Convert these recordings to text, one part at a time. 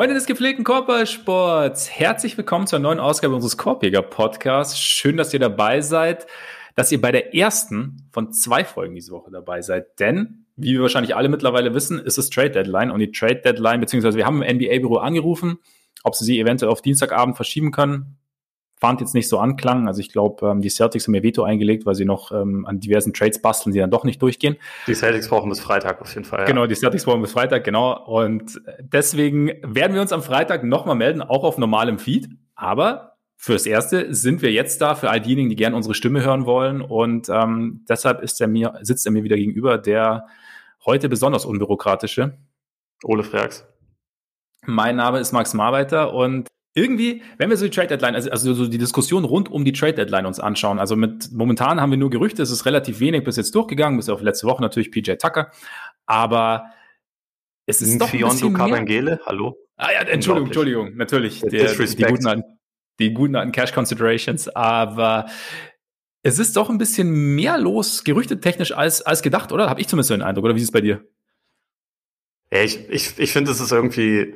Freunde des gepflegten Korbballsports, herzlich willkommen zur neuen Ausgabe unseres Korbjäger Podcasts. Schön, dass ihr dabei seid, dass ihr bei der ersten von zwei Folgen diese Woche dabei seid. Denn, wie wir wahrscheinlich alle mittlerweile wissen, ist es Trade Deadline und die Trade Deadline, beziehungsweise wir haben im NBA-Büro angerufen, ob sie sie eventuell auf Dienstagabend verschieben können fand jetzt nicht so anklang. Also ich glaube, ähm, die Celtics haben ihr Veto eingelegt, weil sie noch ähm, an diversen Trades basteln, die dann doch nicht durchgehen. Die Celtics brauchen bis Freitag auf jeden Fall. Ja. Genau, die Celtics brauchen bis Freitag, genau. Und deswegen werden wir uns am Freitag nochmal melden, auch auf normalem Feed. Aber fürs Erste sind wir jetzt da für all diejenigen, die gerne unsere Stimme hören wollen. Und ähm, deshalb ist er mir, sitzt er mir wieder gegenüber, der heute besonders unbürokratische. Ole Freaks. Mein Name ist Max Marbeiter und irgendwie, wenn wir so die Trade Deadline, also, also so die Diskussion rund um die Trade Deadline uns anschauen, also mit momentan haben wir nur Gerüchte, es ist relativ wenig bis jetzt durchgegangen, bis auf letzte Woche natürlich PJ Tucker, aber es ist doch ein bisschen Kabengele, hallo? Ah ja, Entschuldigung, Entschuldigung, natürlich, der, die, guten die guten alten Cash Considerations, aber es ist doch ein bisschen mehr los, gerüchtetechnisch als, als gedacht, oder? Habe ich zumindest so den Eindruck, oder wie ist es bei dir? Ja, ich, ich, ich finde, es ist irgendwie,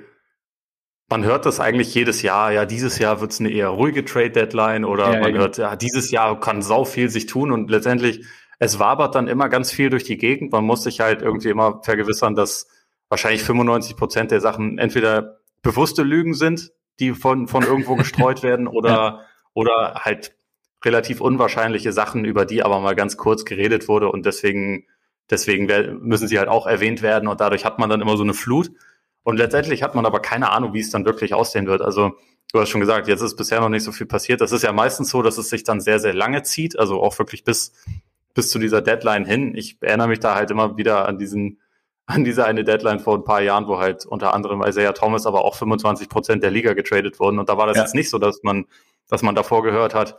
man hört das eigentlich jedes Jahr, ja, dieses Jahr wird es eine eher ruhige Trade-Deadline oder ja, man ja. hört, ja, dieses Jahr kann sau viel sich tun und letztendlich, es wabert dann immer ganz viel durch die Gegend. Man muss sich halt irgendwie immer vergewissern, dass wahrscheinlich 95 Prozent der Sachen entweder bewusste Lügen sind, die von, von irgendwo gestreut werden oder, ja. oder halt relativ unwahrscheinliche Sachen, über die aber mal ganz kurz geredet wurde und deswegen, deswegen müssen sie halt auch erwähnt werden und dadurch hat man dann immer so eine Flut. Und letztendlich hat man aber keine Ahnung, wie es dann wirklich aussehen wird. Also du hast schon gesagt, jetzt ist bisher noch nicht so viel passiert. Das ist ja meistens so, dass es sich dann sehr, sehr lange zieht, also auch wirklich bis, bis zu dieser Deadline hin. Ich erinnere mich da halt immer wieder an diesen, an diese eine Deadline vor ein paar Jahren, wo halt unter anderem Isaiah Thomas, aber auch 25 Prozent der Liga getradet wurden. Und da war das ja. jetzt nicht so, dass man, dass man davor gehört hat,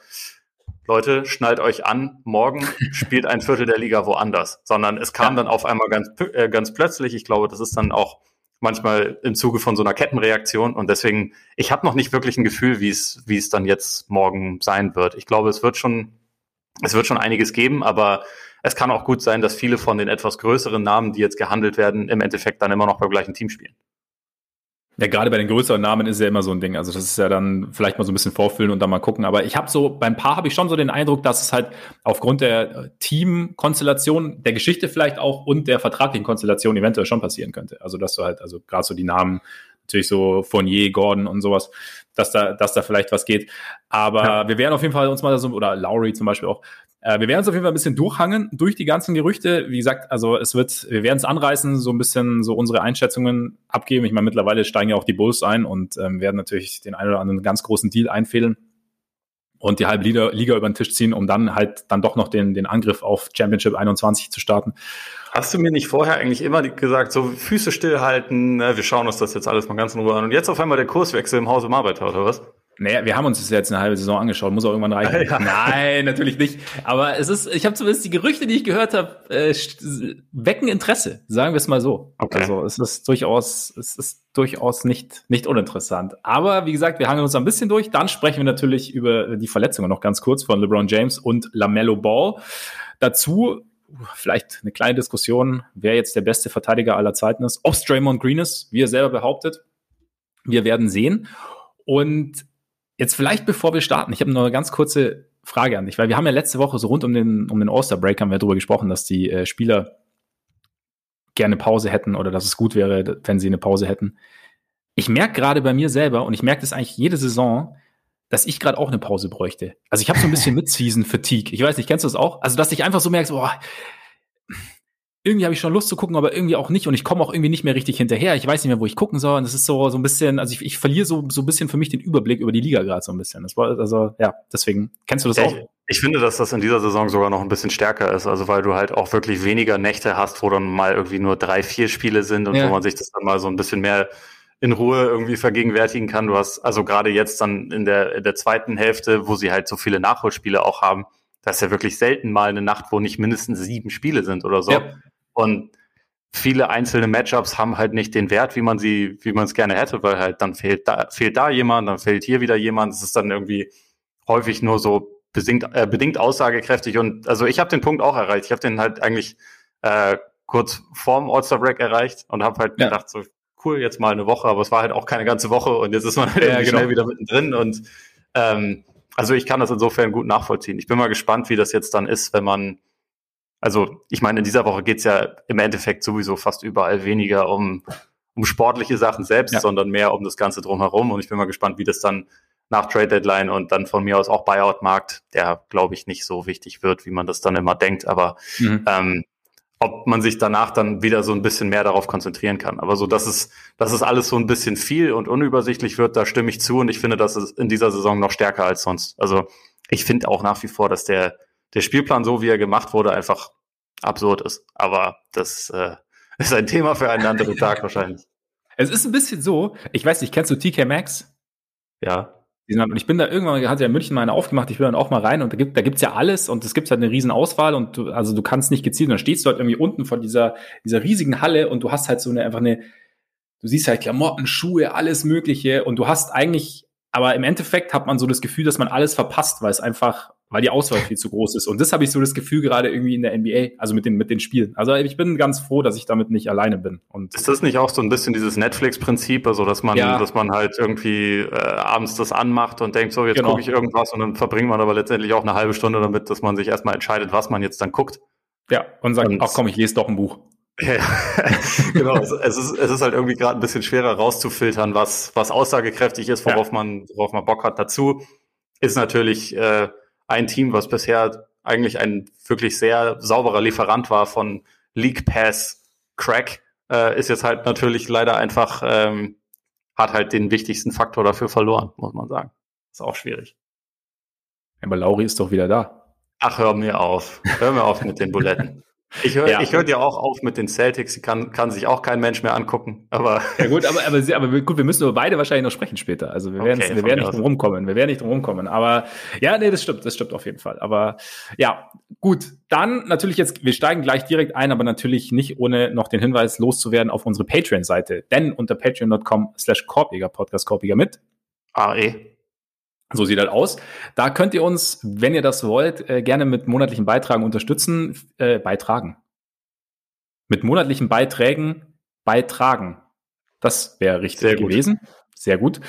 Leute, schnallt euch an, morgen spielt ein Viertel der Liga woanders, sondern es kam ja. dann auf einmal ganz, äh, ganz plötzlich. Ich glaube, das ist dann auch manchmal im Zuge von so einer Kettenreaktion. Und deswegen, ich habe noch nicht wirklich ein Gefühl, wie es, wie es dann jetzt morgen sein wird. Ich glaube, es wird schon, es wird schon einiges geben, aber es kann auch gut sein, dass viele von den etwas größeren Namen, die jetzt gehandelt werden, im Endeffekt dann immer noch beim gleichen Team spielen. Ja, gerade bei den größeren Namen ist ja immer so ein Ding. Also das ist ja dann vielleicht mal so ein bisschen vorfüllen und dann mal gucken. Aber ich habe so, beim Paar habe ich schon so den Eindruck, dass es halt aufgrund der Teamkonstellation, der Geschichte vielleicht auch und der vertraglichen Konstellation eventuell schon passieren könnte. Also dass du halt, also gerade so die Namen, natürlich so Fournier, Gordon und sowas, dass da, dass da vielleicht was geht. Aber ja. wir werden auf jeden Fall uns mal so, oder Lowry zum Beispiel auch, äh, wir werden uns auf jeden Fall ein bisschen durchhangen durch die ganzen Gerüchte. Wie gesagt, also es wird, wir werden es anreißen, so ein bisschen so unsere Einschätzungen abgeben. Ich meine, mittlerweile steigen ja auch die Bulls ein und ähm, werden natürlich den einen oder anderen ganz großen Deal einfehlen und die halbe Liga, über den Tisch ziehen, um dann halt dann doch noch den, den Angriff auf Championship 21 zu starten. Hast du mir nicht vorher eigentlich immer gesagt, so Füße stillhalten, ne, wir schauen uns das jetzt alles mal ganz in Ruhe an und jetzt auf einmal der Kurswechsel im Hause Arbeiter, oder was? Naja, wir haben uns das jetzt eine halbe Saison angeschaut, muss auch irgendwann reichen. Ja. Nein, natürlich nicht. Aber es ist, ich habe zumindest die Gerüchte, die ich gehört habe, äh, wecken Interesse, sagen wir es mal so. Okay. Also es ist durchaus, es ist durchaus nicht, nicht uninteressant. Aber wie gesagt, wir hangen uns ein bisschen durch. Dann sprechen wir natürlich über die Verletzungen noch ganz kurz von LeBron James und LaMelo Ball. Dazu vielleicht eine kleine Diskussion, wer jetzt der beste Verteidiger aller Zeiten ist. Ob Draymond Green ist, wie er selber behauptet. Wir werden sehen. Und Jetzt vielleicht, bevor wir starten, ich habe noch eine ganz kurze Frage an dich, weil wir haben ja letzte Woche so rund um den, um den All-Star-Break haben wir darüber gesprochen, dass die äh, Spieler gerne Pause hätten oder dass es gut wäre, wenn sie eine Pause hätten. Ich merke gerade bei mir selber und ich merke das eigentlich jede Saison, dass ich gerade auch eine Pause bräuchte. Also ich habe so ein bisschen Mid-Season-Fatigue. Ich weiß nicht, kennst du das auch? Also dass ich einfach so merke, boah, irgendwie habe ich schon Lust zu gucken, aber irgendwie auch nicht und ich komme auch irgendwie nicht mehr richtig hinterher. Ich weiß nicht mehr, wo ich gucken soll. Und das ist so so ein bisschen, also ich, ich verliere so so ein bisschen für mich den Überblick über die Liga gerade so ein bisschen. Das war also ja, deswegen kennst du das ja, auch? Ich, ich finde, dass das in dieser Saison sogar noch ein bisschen stärker ist, also weil du halt auch wirklich weniger Nächte hast, wo dann mal irgendwie nur drei, vier Spiele sind und ja. wo man sich das dann mal so ein bisschen mehr in Ruhe irgendwie vergegenwärtigen kann. Du hast also gerade jetzt dann in der, in der zweiten Hälfte, wo sie halt so viele Nachholspiele auch haben, das ist ja wirklich selten mal eine Nacht, wo nicht mindestens sieben Spiele sind oder so. Ja. Und viele einzelne Matchups haben halt nicht den Wert, wie man sie, wie man es gerne hätte, weil halt dann fehlt da, fehlt da jemand, dann fehlt hier wieder jemand. Es ist dann irgendwie häufig nur so bedingt, äh, bedingt aussagekräftig. Und also ich habe den Punkt auch erreicht. Ich habe den halt eigentlich äh, kurz vorm All-Star Break erreicht und habe halt ja. gedacht, so cool, jetzt mal eine Woche, aber es war halt auch keine ganze Woche und jetzt ist man halt ja, genau. schnell wieder mittendrin und ähm, also ich kann das insofern gut nachvollziehen. Ich bin mal gespannt, wie das jetzt dann ist, wenn man, also ich meine, in dieser Woche geht's ja im Endeffekt sowieso fast überall weniger um, um sportliche Sachen selbst, ja. sondern mehr um das Ganze drumherum. Und ich bin mal gespannt, wie das dann nach Trade Deadline und dann von mir aus auch Buyout-Markt, der glaube ich nicht so wichtig wird, wie man das dann immer denkt. Aber mhm. ähm, ob man sich danach dann wieder so ein bisschen mehr darauf konzentrieren kann. Aber so, dass es, dass es alles so ein bisschen viel und unübersichtlich wird, da stimme ich zu und ich finde, das ist in dieser Saison noch stärker als sonst. Also ich finde auch nach wie vor, dass der, der Spielplan, so wie er gemacht wurde, einfach absurd ist. Aber das äh, ist ein Thema für einen anderen Tag wahrscheinlich. Es ist ein bisschen so, ich weiß nicht, kennst du TK Maxx? Ja. Und ich bin da irgendwann, hat ja in München mal eine aufgemacht, ich bin dann auch mal rein und da gibt da gibt's ja alles und es gibt halt eine riesen Auswahl und du, also du kannst nicht gezielt, dann stehst du halt irgendwie unten vor dieser, dieser riesigen Halle und du hast halt so eine, einfach eine, du siehst halt Klamotten, Schuhe, alles Mögliche und du hast eigentlich, aber im Endeffekt hat man so das Gefühl, dass man alles verpasst, weil es einfach weil die Auswahl viel zu groß ist. Und das habe ich so das Gefühl gerade irgendwie in der NBA, also mit den, mit den Spielen. Also ich bin ganz froh, dass ich damit nicht alleine bin. Und ist das nicht auch so ein bisschen dieses Netflix-Prinzip, also dass man, ja. dass man halt irgendwie äh, abends das anmacht und denkt, so jetzt genau. gucke ich irgendwas und dann verbringt man aber letztendlich auch eine halbe Stunde damit, dass man sich erstmal entscheidet, was man jetzt dann guckt. Ja, und sagt, und, ach komm, ich lese doch ein Buch. Ja, genau. es, ist, es ist halt irgendwie gerade ein bisschen schwerer rauszufiltern, was, was aussagekräftig ist, worauf ja. man, worauf man Bock hat. Dazu ist natürlich äh, ein Team, was bisher eigentlich ein wirklich sehr sauberer Lieferant war von League Pass Crack, äh, ist jetzt halt natürlich leider einfach, ähm, hat halt den wichtigsten Faktor dafür verloren, muss man sagen. Ist auch schwierig. Aber Lauri ist doch wieder da. Ach, hör mir auf. Hör mir auf mit den Buletten. Ich höre ja. ich hör dir auch auf mit den Celtics, die kann, kann sich auch kein Mensch mehr angucken. Aber ja gut, aber, aber, aber gut, wir müssen über beide wahrscheinlich noch sprechen später. Also wir werden, okay, wir werden nicht drum rumkommen. Wir werden nicht drum rumkommen. Aber ja, nee, das stimmt, das stimmt auf jeden Fall. Aber ja, gut. Dann natürlich jetzt, wir steigen gleich direkt ein, aber natürlich nicht ohne noch den Hinweis loszuwerden auf unsere Patreon-Seite. Denn unter patreon.com slash Korbiger Podcast Korbiger mit AE so sieht das aus. Da könnt ihr uns, wenn ihr das wollt, äh, gerne mit monatlichen Beitragen unterstützen. Äh, beitragen. Mit monatlichen Beiträgen beitragen. Das wäre richtig Sehr gewesen. Sehr gut.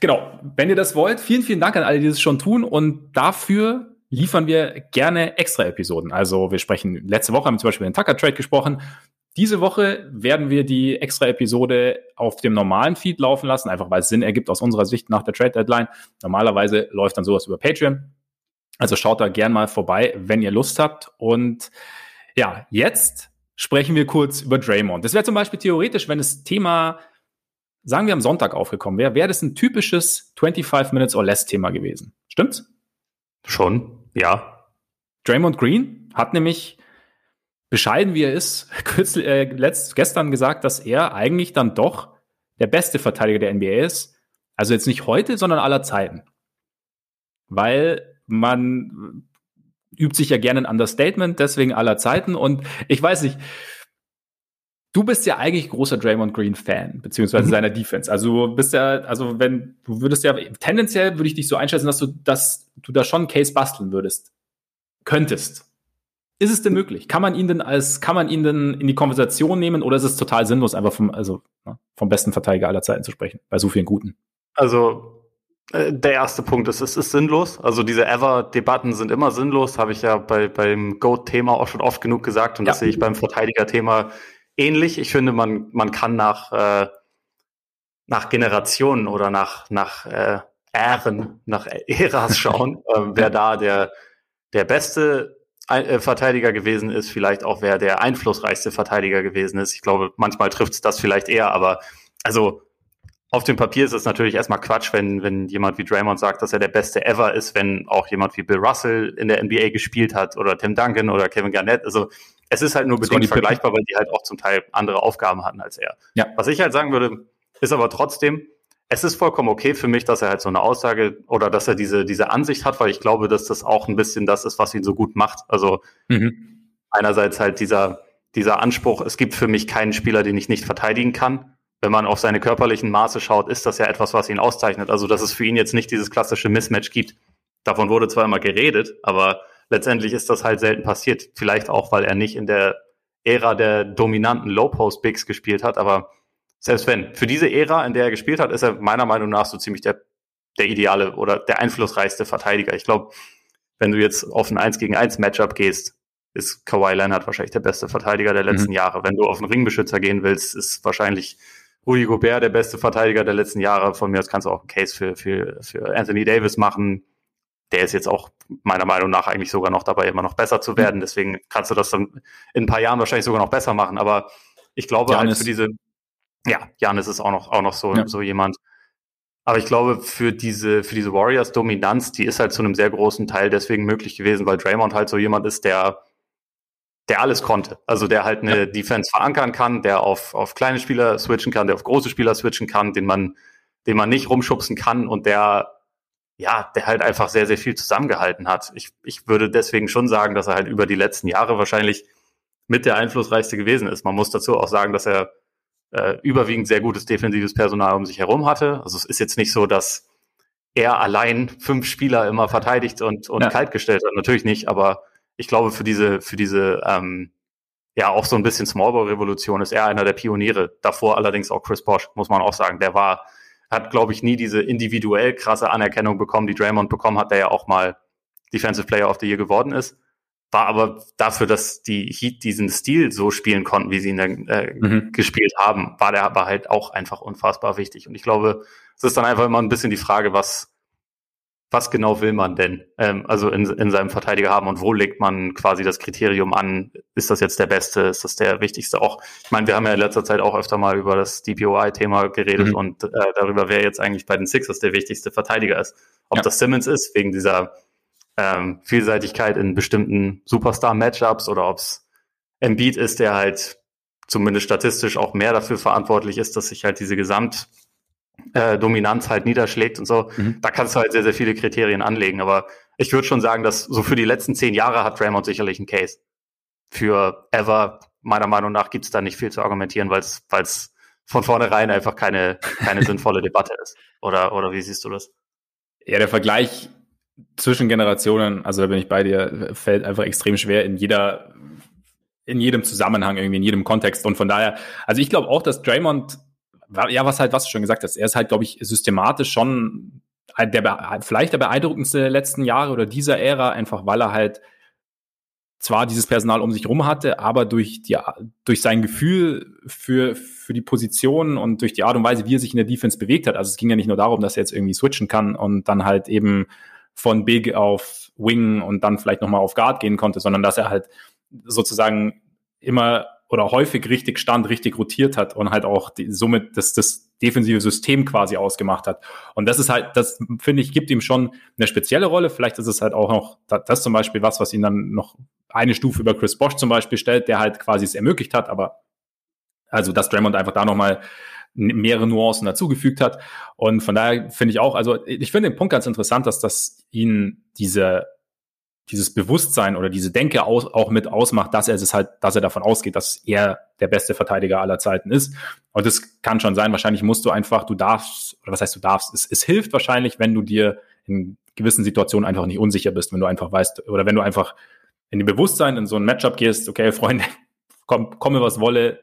Genau. Wenn ihr das wollt, vielen, vielen Dank an alle, die das schon tun. Und dafür liefern wir gerne extra Episoden. Also wir sprechen, letzte Woche haben wir zum Beispiel den Tucker Trade gesprochen. Diese Woche werden wir die extra Episode auf dem normalen Feed laufen lassen, einfach weil es Sinn ergibt aus unserer Sicht nach der Trade Deadline. Normalerweise läuft dann sowas über Patreon. Also schaut da gern mal vorbei, wenn ihr Lust habt. Und ja, jetzt sprechen wir kurz über Draymond. Das wäre zum Beispiel theoretisch, wenn das Thema, sagen wir am Sonntag aufgekommen wäre, wäre das ein typisches 25 Minutes or Less Thema gewesen. Stimmt's? Schon, ja. Draymond Green hat nämlich bescheiden wie er ist, kürzlich, äh, letzt, gestern gesagt, dass er eigentlich dann doch der beste Verteidiger der NBA ist. Also jetzt nicht heute, sondern aller Zeiten. Weil man übt sich ja gerne ein Understatement, deswegen aller Zeiten. Und ich weiß nicht, du bist ja eigentlich großer Draymond Green Fan, beziehungsweise mhm. seiner Defense. Also du bist ja, also wenn, du würdest ja, tendenziell würde ich dich so einschätzen, dass du, dass du da schon einen Case basteln würdest. Könntest. Ist es denn möglich? Kann man ihn denn als, kann man ihn denn in die Konversation nehmen oder ist es total sinnlos, einfach vom, also, ne, vom besten Verteidiger aller Zeiten zu sprechen, bei so vielen guten? Also, äh, der erste Punkt ist, es ist sinnlos. Also diese Ever-Debatten sind immer sinnlos, habe ich ja bei, beim Goat-Thema auch schon oft genug gesagt und ja. das sehe ich beim Verteidiger-Thema ähnlich. Ich finde, man, man kann nach, äh, nach Generationen oder nach, nach äh, Ähren, nach Äras schauen, äh, wer da der, der beste Verteidiger gewesen ist, vielleicht auch wer der einflussreichste Verteidiger gewesen ist. Ich glaube, manchmal trifft es das vielleicht eher, aber also auf dem Papier ist es natürlich erstmal Quatsch, wenn, wenn jemand wie Draymond sagt, dass er der beste ever ist, wenn auch jemand wie Bill Russell in der NBA gespielt hat oder Tim Duncan oder Kevin Garnett. Also es ist halt nur bedingt vergleichbar, weil die halt auch zum Teil andere Aufgaben hatten als er. Ja. Was ich halt sagen würde, ist aber trotzdem, es ist vollkommen okay für mich, dass er halt so eine Aussage oder dass er diese, diese Ansicht hat, weil ich glaube, dass das auch ein bisschen das ist, was ihn so gut macht. Also mhm. einerseits halt dieser, dieser Anspruch, es gibt für mich keinen Spieler, den ich nicht verteidigen kann. Wenn man auf seine körperlichen Maße schaut, ist das ja etwas, was ihn auszeichnet. Also, dass es für ihn jetzt nicht dieses klassische Mismatch gibt. Davon wurde zwar immer geredet, aber letztendlich ist das halt selten passiert. Vielleicht auch, weil er nicht in der Ära der dominanten Low-Post-Bigs gespielt hat, aber selbst wenn, für diese Ära, in der er gespielt hat, ist er meiner Meinung nach so ziemlich der, der ideale oder der einflussreichste Verteidiger. Ich glaube, wenn du jetzt auf ein 1 gegen 1 Matchup gehst, ist Kawhi Leonard wahrscheinlich der beste Verteidiger der letzten mhm. Jahre. Wenn du auf einen Ringbeschützer gehen willst, ist wahrscheinlich Rudy Gobert der beste Verteidiger der letzten Jahre. Von mir aus kannst du auch einen Case für, für, für Anthony Davis machen. Der ist jetzt auch meiner Meinung nach eigentlich sogar noch dabei, immer noch besser zu werden. Mhm. Deswegen kannst du das dann in ein paar Jahren wahrscheinlich sogar noch besser machen. Aber ich glaube halt für diese, ja, Janis ist auch noch, auch noch so, ja. so jemand. Aber ich glaube, für diese, für diese Warriors-Dominanz, die ist halt zu einem sehr großen Teil deswegen möglich gewesen, weil Draymond halt so jemand ist, der, der alles konnte. Also der halt eine ja. Defense verankern kann, der auf, auf kleine Spieler switchen kann, der auf große Spieler switchen kann, den man, den man nicht rumschubsen kann und der, ja, der halt einfach sehr, sehr viel zusammengehalten hat. Ich, ich würde deswegen schon sagen, dass er halt über die letzten Jahre wahrscheinlich mit der einflussreichste gewesen ist. Man muss dazu auch sagen, dass er äh, überwiegend sehr gutes defensives Personal um sich herum hatte. Also es ist jetzt nicht so, dass er allein fünf Spieler immer verteidigt und, und ja. kalt gestellt hat. Natürlich nicht, aber ich glaube, für diese, für diese, ähm, ja, auch so ein bisschen Smallball-Revolution ist er einer der Pioniere. Davor allerdings auch Chris Bosch, muss man auch sagen. Der war, hat, glaube ich, nie diese individuell krasse Anerkennung bekommen, die Draymond bekommen hat, der ja auch mal Defensive Player of the Year geworden ist war aber dafür, dass die Heat diesen Stil so spielen konnten, wie sie ihn dann äh, mhm. gespielt haben, war der aber halt auch einfach unfassbar wichtig. Und ich glaube, es ist dann einfach immer ein bisschen die Frage, was, was genau will man denn, ähm, also in, in seinem Verteidiger haben und wo legt man quasi das Kriterium an? Ist das jetzt der Beste? Ist das der Wichtigste? Auch, ich meine, wir haben ja in letzter Zeit auch öfter mal über das DPOI-Thema geredet mhm. und äh, darüber, wer jetzt eigentlich bei den Sixers der wichtigste Verteidiger ist. Ob ja. das Simmons ist, wegen dieser ähm, Vielseitigkeit in bestimmten Superstar-Matchups oder ob es Embiid ist, der halt zumindest statistisch auch mehr dafür verantwortlich ist, dass sich halt diese Gesamt äh, halt niederschlägt und so. Mhm. Da kannst du halt sehr, sehr viele Kriterien anlegen. Aber ich würde schon sagen, dass so für die letzten zehn Jahre hat Draymond sicherlich einen Case. Für Ever, meiner Meinung nach, gibt es da nicht viel zu argumentieren, weil es von vornherein einfach keine, keine sinnvolle Debatte ist. Oder, oder wie siehst du das? Ja, der Vergleich zwischen Generationen, also da bin ich bei dir, fällt einfach extrem schwer in jeder, in jedem Zusammenhang, irgendwie in jedem Kontext. Und von daher, also ich glaube auch, dass Draymond, ja, was halt, was du schon gesagt hast, er ist halt, glaube ich, systematisch schon der, vielleicht der beeindruckendste der letzten Jahre oder dieser Ära, einfach weil er halt zwar dieses Personal um sich rum hatte, aber durch die, durch sein Gefühl für, für die Position und durch die Art und Weise, wie er sich in der Defense bewegt hat. Also es ging ja nicht nur darum, dass er jetzt irgendwie switchen kann und dann halt eben von Big auf Wing und dann vielleicht nochmal auf Guard gehen konnte, sondern dass er halt sozusagen immer oder häufig richtig stand, richtig rotiert hat und halt auch die, somit das, das defensive System quasi ausgemacht hat. Und das ist halt, das finde ich, gibt ihm schon eine spezielle Rolle. Vielleicht ist es halt auch noch das, zum Beispiel was, was ihn dann noch eine Stufe über Chris Bosch zum Beispiel stellt, der halt quasi es ermöglicht hat, aber also dass Draymond einfach da nochmal mehrere Nuancen dazugefügt hat. Und von daher finde ich auch, also ich finde den Punkt ganz interessant, dass das ihn diese dieses Bewusstsein oder diese Denke aus, auch mit ausmacht, dass er es halt, dass er davon ausgeht, dass er der beste Verteidiger aller Zeiten ist. Und das kann schon sein. Wahrscheinlich musst du einfach, du darfst, oder was heißt du darfst? Es, es hilft wahrscheinlich, wenn du dir in gewissen Situationen einfach nicht unsicher bist, wenn du einfach weißt, oder wenn du einfach in dem Bewusstsein in so ein Matchup gehst, okay, Freunde, komm, komme was wolle,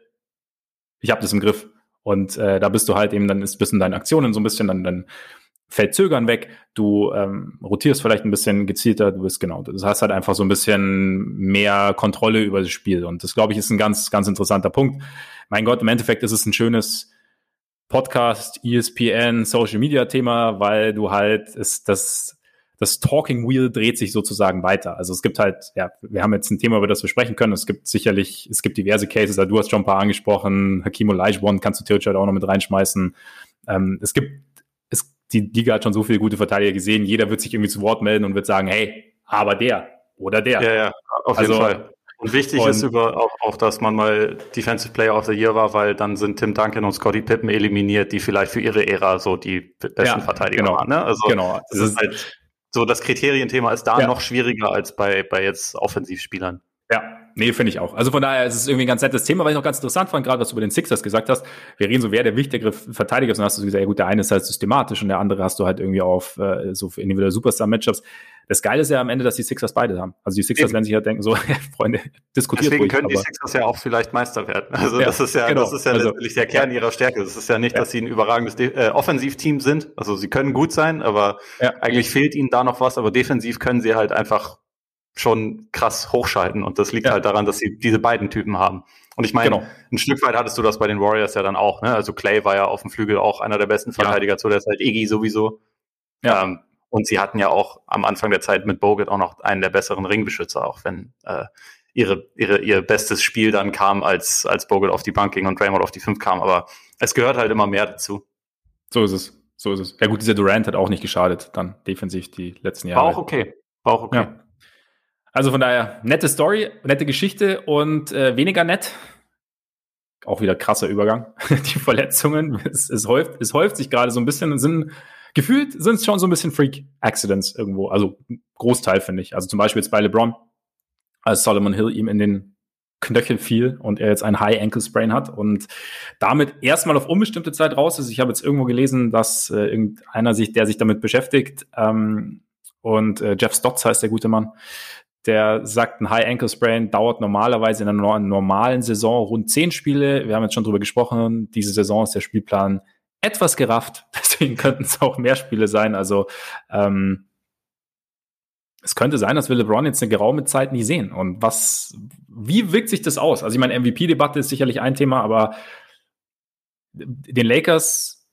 ich habe das im Griff. Und äh, da bist du halt eben, dann ist bisschen deine Aktionen so ein bisschen, dann, dann fällt Zögern weg, du ähm, rotierst vielleicht ein bisschen gezielter, du bist genau, das heißt halt einfach so ein bisschen mehr Kontrolle über das Spiel. Und das, glaube ich, ist ein ganz, ganz interessanter Punkt. Mein Gott, im Endeffekt ist es ein schönes Podcast, ESPN, Social Media Thema, weil du halt ist das das Talking Wheel dreht sich sozusagen weiter. Also es gibt halt, ja, wir haben jetzt ein Thema, über das wir sprechen können. Es gibt sicherlich, es gibt diverse Cases, also du hast schon ein paar angesprochen, Hakim Olajuwon kannst du theoretisch halt auch noch mit reinschmeißen. Ähm, es gibt, es, die Liga hat schon so viele gute Verteidiger gesehen, jeder wird sich irgendwie zu Wort melden und wird sagen, hey, aber der oder der. Ja, ja, auf jeden also, Fall. Und wichtig und, ist über, auch, auch, dass man mal Defensive Player of the Year war, weil dann sind Tim Duncan und Scotty Pippen eliminiert, die vielleicht für ihre Ära so die besten ja, Verteidiger genau, waren. Ne? Also genau. Das ist halt so das Kriterienthema ist da ja. noch schwieriger als bei, bei jetzt Offensivspielern. Ja, nee, finde ich auch. Also von daher ist es irgendwie ein ganz nettes Thema, weil ich noch ganz interessant fand, gerade was du über den Sixers gesagt hast. Wir reden so, wer der wichtigere Verteidiger ist, und hast du gesagt, ja gut, der eine ist halt systematisch und der andere hast du halt irgendwie auf äh, so für individuelle Superstar-Matchups. Das Geile ist ja am Ende, dass die Sixers beide haben. Also die Sixers Eben. werden sich halt denken, so, Freunde, diskutiert Deswegen ruhig, können die Sixers ja auch vielleicht Meister werden. Also ja, das ist ja, genau. das ist ja also, letztendlich der Kern ihrer Stärke. Das ist ja nicht, ja. dass sie ein überragendes De äh, Offensivteam sind. Also sie können gut sein, aber ja. eigentlich fehlt ihnen da noch was. Aber defensiv können sie halt einfach schon krass hochschalten. Und das liegt ja. halt daran, dass sie diese beiden Typen haben. Und ich meine, genau. ein Stück weit hattest du das bei den Warriors ja dann auch. Ne? Also Clay war ja auf dem Flügel auch einer der besten Verteidiger ja. zu der Zeit, Iggy sowieso. Ja. Ähm, und sie hatten ja auch am Anfang der Zeit mit Bogut auch noch einen der besseren Ringbeschützer, auch wenn äh, ihre, ihre, ihr bestes Spiel dann kam, als, als Bogut auf die Bank ging und Draymond auf die 5 kam. Aber es gehört halt immer mehr dazu. So ist es. So ist es. Ja gut, dieser Durant hat auch nicht geschadet, dann defensiv die letzten Jahre. War auch okay. War auch okay. Ja. Also von daher, nette Story, nette Geschichte und äh, weniger nett. Auch wieder krasser Übergang. Die Verletzungen, es, es, häuft, es häuft sich gerade so ein bisschen, sind gefühlt sind es schon so ein bisschen Freak-Accidents irgendwo. Also Großteil, finde ich. Also zum Beispiel jetzt bei LeBron, als Solomon Hill ihm in den Knöchel fiel und er jetzt ein High Ankle Sprain hat und damit erstmal auf unbestimmte Zeit raus ist. Ich habe jetzt irgendwo gelesen, dass äh, irgendeiner sich, der sich damit beschäftigt, ähm, und äh, Jeff Stotts heißt der gute Mann, der sagt, ein High Ankle Sprain dauert normalerweise in einer normalen Saison rund zehn Spiele. Wir haben jetzt schon drüber gesprochen. Diese Saison ist der Spielplan etwas gerafft. Deswegen könnten es auch mehr Spiele sein. Also ähm, es könnte sein, dass wir LeBron jetzt eine geraume Zeit nie sehen. Und was, wie wirkt sich das aus? Also ich meine, MVP-Debatte ist sicherlich ein Thema, aber den Lakers,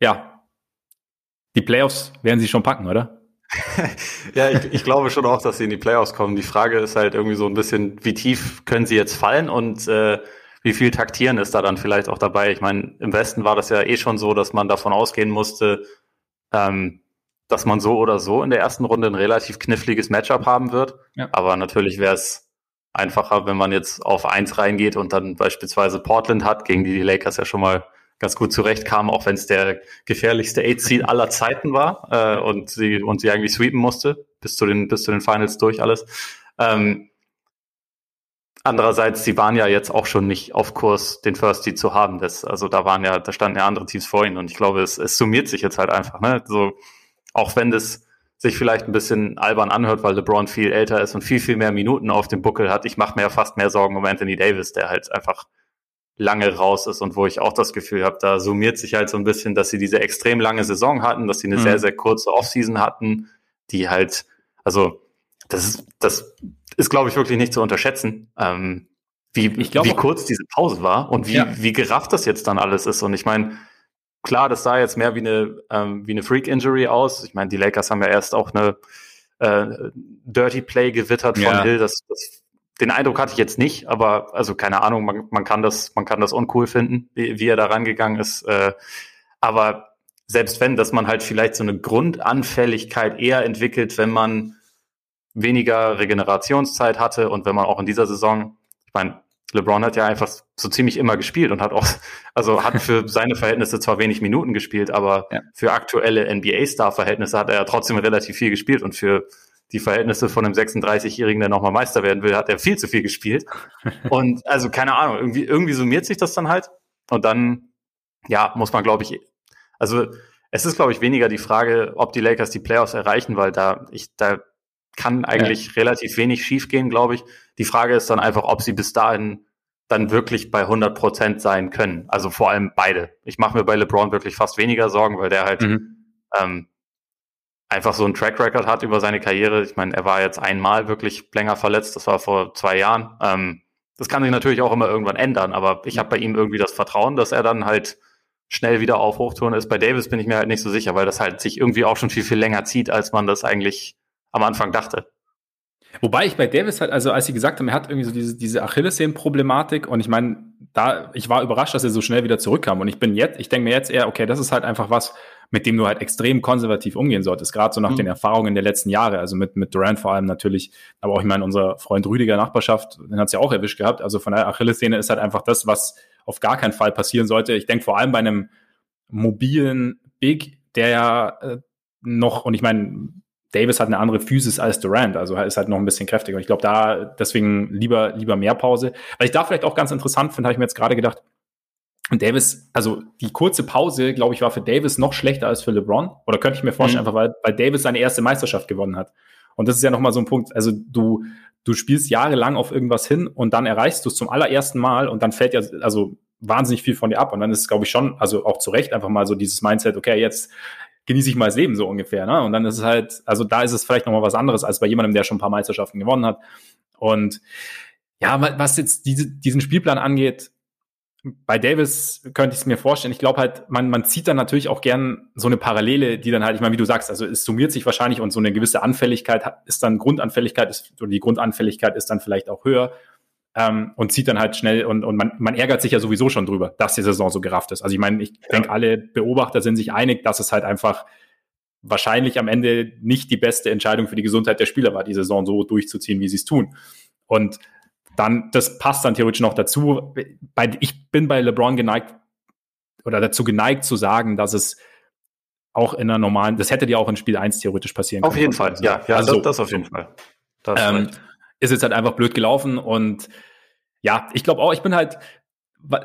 ja, die Playoffs werden sie schon packen, oder? ja, ich, ich glaube schon auch, dass sie in die Playoffs kommen. Die Frage ist halt irgendwie so ein bisschen, wie tief können sie jetzt fallen und äh, wie viel Taktieren ist da dann vielleicht auch dabei? Ich meine, im Westen war das ja eh schon so, dass man davon ausgehen musste, ähm, dass man so oder so in der ersten Runde ein relativ kniffliges Matchup haben wird. Ja. Aber natürlich wäre es einfacher, wenn man jetzt auf eins reingeht und dann beispielsweise Portland hat, gegen die die Lakers ja schon mal ganz gut zurechtkam, auch wenn es der gefährlichste Eight-Seed aller Zeiten war äh, und sie und sie eigentlich sweepen musste bis zu den bis zu den Finals durch alles. Ähm, andererseits, sie waren ja jetzt auch schon nicht auf Kurs, den First Seed zu haben. Das, also da waren ja, da standen ja andere Teams vor ihnen und ich glaube, es, es summiert sich jetzt halt einfach. Ne? So auch wenn das sich vielleicht ein bisschen albern anhört, weil LeBron viel älter ist und viel viel mehr Minuten auf dem Buckel hat. Ich mache mir ja fast mehr Sorgen um Anthony Davis, der halt einfach lange raus ist und wo ich auch das Gefühl habe, da summiert sich halt so ein bisschen, dass sie diese extrem lange Saison hatten, dass sie eine mhm. sehr, sehr kurze Offseason hatten, die halt, also das ist, das ist, glaube ich, wirklich nicht zu unterschätzen, ähm, wie, wie kurz diese Pause war und wie, ja. wie gerafft das jetzt dann alles ist. Und ich meine, klar, das sah jetzt mehr wie eine, ähm, wie eine Freak-Injury aus. Ich meine, die Lakers haben ja erst auch eine äh, Dirty Play gewittert von ja. Hill. Das, das den Eindruck hatte ich jetzt nicht, aber also keine Ahnung, man, man kann das, man kann das uncool finden, wie, wie er da rangegangen ist. Äh, aber selbst wenn, dass man halt vielleicht so eine Grundanfälligkeit eher entwickelt, wenn man weniger Regenerationszeit hatte und wenn man auch in dieser Saison, ich meine, LeBron hat ja einfach so ziemlich immer gespielt und hat auch, also hat für seine Verhältnisse zwar wenig Minuten gespielt, aber ja. für aktuelle NBA-Star-Verhältnisse hat er ja trotzdem relativ viel gespielt und für die Verhältnisse von einem 36-Jährigen, der nochmal Meister werden will, hat er viel zu viel gespielt. Und also keine Ahnung, irgendwie, irgendwie summiert sich das dann halt. Und dann, ja, muss man, glaube ich, also es ist, glaube ich, weniger die Frage, ob die Lakers die Playoffs erreichen, weil da ich da kann eigentlich ja. relativ wenig schiefgehen, glaube ich. Die Frage ist dann einfach, ob sie bis dahin dann wirklich bei 100 Prozent sein können. Also vor allem beide. Ich mache mir bei LeBron wirklich fast weniger Sorgen, weil der halt mhm. ähm, einfach so einen Track Record hat über seine Karriere. Ich meine, er war jetzt einmal wirklich länger verletzt, das war vor zwei Jahren. Ähm, das kann sich natürlich auch immer irgendwann ändern, aber ich habe bei ihm irgendwie das Vertrauen, dass er dann halt schnell wieder auf Hochtouren ist. Bei Davis bin ich mir halt nicht so sicher, weil das halt sich irgendwie auch schon viel, viel länger zieht, als man das eigentlich am Anfang dachte. Wobei ich bei Davis halt, also als sie gesagt haben, er hat irgendwie so diese, diese Achillessehnen-Problematik und ich meine, da, ich war überrascht, dass er so schnell wieder zurückkam und ich bin jetzt, ich denke mir jetzt eher, okay, das ist halt einfach was, mit dem du halt extrem konservativ umgehen solltest, gerade so nach mhm. den Erfahrungen der letzten Jahre, also mit, mit Durant vor allem natürlich, aber auch, ich meine, unser Freund Rüdiger Nachbarschaft, den hat's ja auch erwischt gehabt, also von der Achillessehne ist halt einfach das, was auf gar keinen Fall passieren sollte. Ich denke vor allem bei einem mobilen Big, der ja äh, noch, und ich meine, Davis hat eine andere Physis als Durant, also ist halt noch ein bisschen kräftiger. Ich glaube, da deswegen lieber, lieber mehr Pause. Weil ich da vielleicht auch ganz interessant finde, habe ich mir jetzt gerade gedacht, und Davis, also die kurze Pause, glaube ich, war für Davis noch schlechter als für LeBron. Oder könnte ich mir vorstellen, mhm. einfach weil, weil Davis seine erste Meisterschaft gewonnen hat. Und das ist ja nochmal so ein Punkt. Also du, du spielst jahrelang auf irgendwas hin und dann erreichst du es zum allerersten Mal und dann fällt ja, also wahnsinnig viel von dir ab. Und dann ist es, glaube ich, schon, also auch zu Recht einfach mal so dieses Mindset, okay, jetzt genieße ich mal das Leben so ungefähr. Ne? Und dann ist es halt, also da ist es vielleicht nochmal was anderes als bei jemandem, der schon ein paar Meisterschaften gewonnen hat. Und ja, was jetzt diese, diesen Spielplan angeht, bei Davis könnte ich es mir vorstellen. Ich glaube halt, man, man zieht dann natürlich auch gern so eine Parallele, die dann halt, ich meine, wie du sagst, also es summiert sich wahrscheinlich und so eine gewisse Anfälligkeit ist dann Grundanfälligkeit ist, oder die Grundanfälligkeit ist dann vielleicht auch höher ähm, und zieht dann halt schnell und, und man, man ärgert sich ja sowieso schon drüber, dass die Saison so gerafft ist. Also ich meine, ich denke, alle Beobachter sind sich einig, dass es halt einfach wahrscheinlich am Ende nicht die beste Entscheidung für die Gesundheit der Spieler war, die Saison so durchzuziehen, wie sie es tun. Und dann, das passt dann theoretisch noch dazu. Bei, ich bin bei LeBron geneigt oder dazu geneigt zu sagen, dass es auch in einer normalen, das hätte dir auch in Spiel 1 theoretisch passieren können. Auf jeden Fall, ja, ja, also, das, das auf jeden Fall. Ähm, ist jetzt halt einfach blöd gelaufen und ja, ich glaube auch, ich bin halt,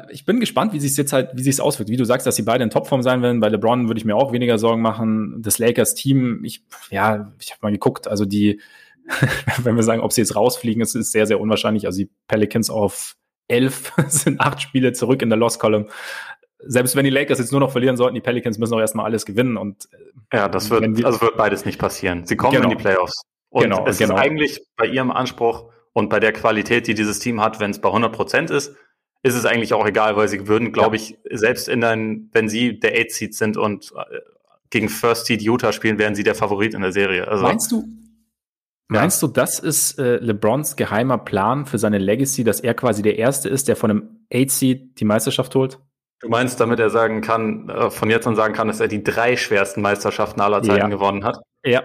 ich bin gespannt, wie sich jetzt halt, wie sich es auswirkt. Wie du sagst, dass sie beide in Topform sein werden. Bei LeBron würde ich mir auch weniger Sorgen machen. Das Lakers-Team, ich, ja, ich habe mal geguckt, also die, wenn wir sagen, ob sie jetzt rausfliegen, ist, ist sehr, sehr unwahrscheinlich. Also die Pelicans auf elf sind acht Spiele zurück in der Lost Column. Selbst wenn die Lakers jetzt nur noch verlieren sollten, die Pelicans müssen auch erstmal alles gewinnen und äh, ja, das wird die, also wird beides nicht passieren. Sie kommen genau. in die Playoffs und genau, es genau. ist eigentlich bei ihrem Anspruch und bei der Qualität, die dieses Team hat, wenn es bei 100 Prozent ist, ist es eigentlich auch egal, weil sie würden, glaube ja. ich, selbst in den, wenn sie der Eight Seed sind und äh, gegen First Seed Utah spielen, wären sie der Favorit in der Serie. Also, Meinst du, Meinst du, das ist äh, LeBrons geheimer Plan für seine Legacy, dass er quasi der Erste ist, der von einem 8-Seed die Meisterschaft holt? Du meinst, damit er sagen kann, äh, von jetzt an sagen kann, dass er die drei schwersten Meisterschaften aller Zeiten ja. gewonnen hat? Ja.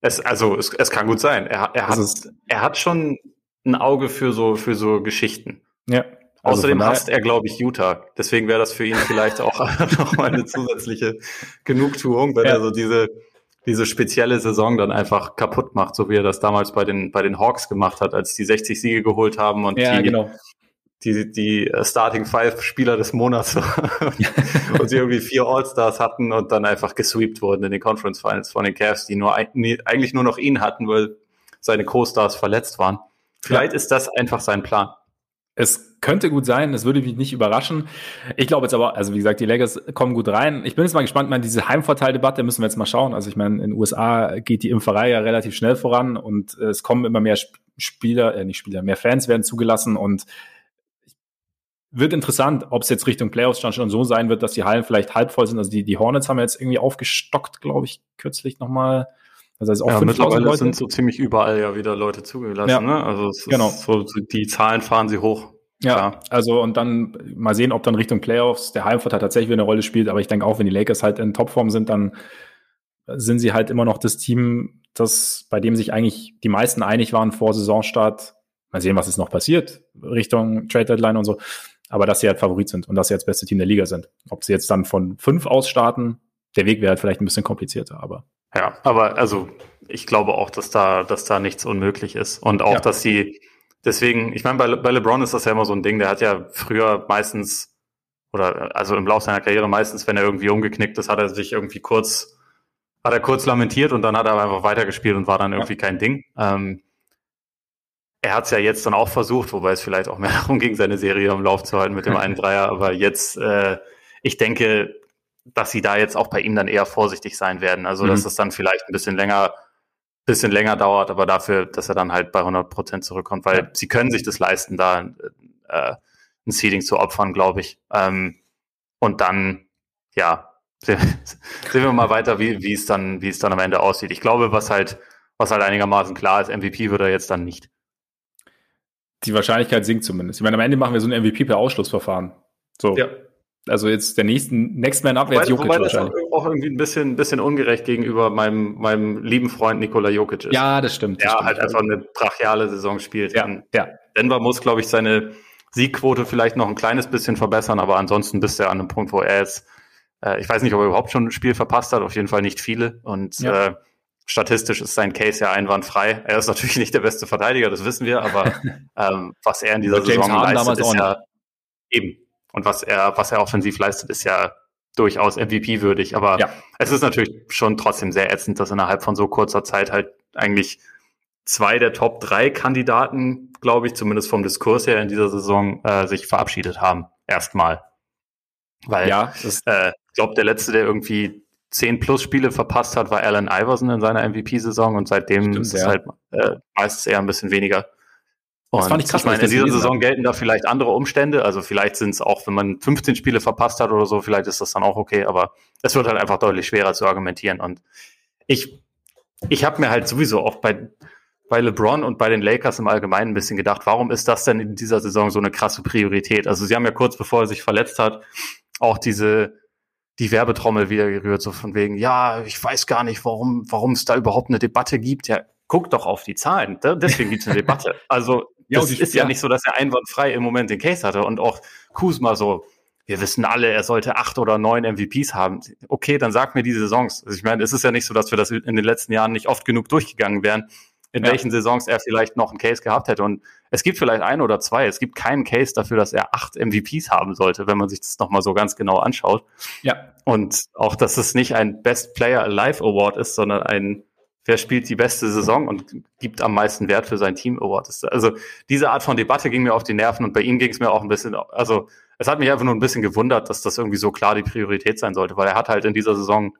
Es, also, es, es kann gut sein. Er, er, hat, er hat schon ein Auge für so, für so Geschichten. Ja. Also Außerdem hasst er, glaube ich, Utah. Deswegen wäre das für ihn vielleicht auch noch mal eine zusätzliche Genugtuung, wenn ja. er so diese, diese spezielle Saison dann einfach kaputt macht, so wie er das damals bei den, bei den Hawks gemacht hat, als die 60 Siege geholt haben und ja, die, genau. Die, die Starting Five Spieler des Monats und sie irgendwie vier All-Stars hatten und dann einfach gesweept wurden in den Conference Finals von den Cavs, die nur eigentlich nur noch ihn hatten, weil seine Co-Stars verletzt waren. Vielleicht ja. ist das einfach sein Plan. Es könnte gut sein, das würde mich nicht überraschen. Ich glaube jetzt aber, also wie gesagt, die Lakers kommen gut rein. Ich bin jetzt mal gespannt, man diese Heimvorteildebatte müssen wir jetzt mal schauen. Also ich meine, in den USA geht die Impferei ja relativ schnell voran und äh, es kommen immer mehr Spieler, äh, nicht Spieler, mehr Fans werden zugelassen und wird interessant, ob es jetzt Richtung Playoffs schon so sein wird, dass die Hallen vielleicht halb voll sind. Also die, die Hornets haben jetzt irgendwie aufgestockt, glaube ich, kürzlich nochmal. Das heißt auch ja, mittlerweile Leute. sind so ziemlich überall ja wieder Leute zugelassen. Ja. Ne? Also genau. so, die Zahlen fahren sie hoch. Ja, Klar. also und dann mal sehen, ob dann Richtung Playoffs der Heimvorteil tatsächlich wieder eine Rolle spielt. Aber ich denke auch, wenn die Lakers halt in Topform sind, dann sind sie halt immer noch das Team, das bei dem sich eigentlich die meisten einig waren vor Saisonstart. Mal sehen, was ist noch passiert Richtung Trade Deadline und so. Aber dass sie halt Favorit sind und dass sie jetzt beste Team der Liga sind. Ob sie jetzt dann von fünf aus starten, der Weg wäre halt vielleicht ein bisschen komplizierter, aber ja, aber also ich glaube auch, dass da, dass da nichts unmöglich ist. Und auch, ja. dass sie deswegen, ich meine, bei, bei LeBron ist das ja immer so ein Ding, der hat ja früher meistens, oder also im Laufe seiner Karriere meistens, wenn er irgendwie umgeknickt ist, hat er sich irgendwie kurz, hat er kurz lamentiert und dann hat er einfach weitergespielt und war dann irgendwie ja. kein Ding. Ähm, er hat es ja jetzt dann auch versucht, wobei es vielleicht auch mehr darum ging, seine Serie am Lauf zu halten mit dem einen Dreier. Aber jetzt, äh, ich denke, dass sie da jetzt auch bei ihm dann eher vorsichtig sein werden. Also, mhm. dass es dann vielleicht ein bisschen länger, bisschen länger dauert, aber dafür, dass er dann halt bei 100 Prozent zurückkommt, weil ja. sie können sich das leisten, da äh, ein Seeding zu opfern, glaube ich. Ähm, und dann, ja, sehen wir mal weiter, wie, wie es dann, wie es dann am Ende aussieht. Ich glaube, was halt, was halt einigermaßen klar ist, MVP wird er jetzt dann nicht. Die Wahrscheinlichkeit sinkt zumindest. Ich meine, am Ende machen wir so ein MVP per Ausschlussverfahren. So. Ja. Also jetzt der nächsten Next Man Up wäre jetzt Jokic wobei wahrscheinlich. Das auch irgendwie ein bisschen, bisschen ungerecht gegenüber meinem, meinem lieben Freund Nikola Jokic ist. Ja, das stimmt. Der stimmt. halt einfach eine brachiale Saison spielt. Ja, ja. Denver muss, glaube ich, seine Siegquote vielleicht noch ein kleines bisschen verbessern, aber ansonsten bist du an einem Punkt, wo er jetzt, äh, ich weiß nicht, ob er überhaupt schon ein Spiel verpasst hat, auf jeden Fall nicht viele. Und ja. äh, statistisch ist sein Case ja einwandfrei. Er ist natürlich nicht der beste Verteidiger, das wissen wir, aber ähm, was er in dieser Saison leistet, ist ja eben. Und was er, was er offensiv leistet, ist ja durchaus MVP-würdig. Aber ja. es ist natürlich schon trotzdem sehr ätzend, dass innerhalb von so kurzer Zeit halt eigentlich zwei der Top drei Kandidaten, glaube ich, zumindest vom Diskurs her in dieser Saison, äh, sich verabschiedet haben. Erstmal. Weil ja, äh, ich glaube, der letzte, der irgendwie zehn plus Spiele verpasst hat, war Allen Iverson in seiner MVP-Saison und seitdem Stimmt, ist es ja. halt äh, meistens eher ein bisschen weniger. Und das fand ich krass. Ich meine, in dieser Saison gelten da vielleicht andere Umstände. Also vielleicht sind es auch, wenn man 15 Spiele verpasst hat oder so, vielleicht ist das dann auch okay. Aber es wird halt einfach deutlich schwerer zu argumentieren. Und ich, ich habe mir halt sowieso auch bei, bei LeBron und bei den Lakers im Allgemeinen ein bisschen gedacht, warum ist das denn in dieser Saison so eine krasse Priorität? Also sie haben ja kurz bevor er sich verletzt hat, auch diese die Werbetrommel wieder gerührt, so von wegen, ja, ich weiß gar nicht, warum, warum es da überhaupt eine Debatte gibt. Ja, guck doch auf die Zahlen. Deswegen gibt es eine Debatte. Also ja, das ist ja, ja nicht so, dass er einwandfrei im Moment den Case hatte und auch Kuzma so, wir wissen alle, er sollte acht oder neun MVPs haben. Okay, dann sag mir diese Saisons. Also ich meine, es ist ja nicht so, dass wir das in den letzten Jahren nicht oft genug durchgegangen wären, in ja. welchen Saisons er vielleicht noch einen Case gehabt hätte. Und es gibt vielleicht ein oder zwei. Es gibt keinen Case dafür, dass er acht MVPs haben sollte, wenn man sich das nochmal so ganz genau anschaut. Ja. Und auch, dass es nicht ein Best Player Alive Award ist, sondern ein wer spielt die beste Saison und gibt am meisten Wert für sein Team Award. Also diese Art von Debatte ging mir auf die Nerven und bei ihm ging es mir auch ein bisschen, also es hat mich einfach nur ein bisschen gewundert, dass das irgendwie so klar die Priorität sein sollte, weil er hat halt in dieser Saison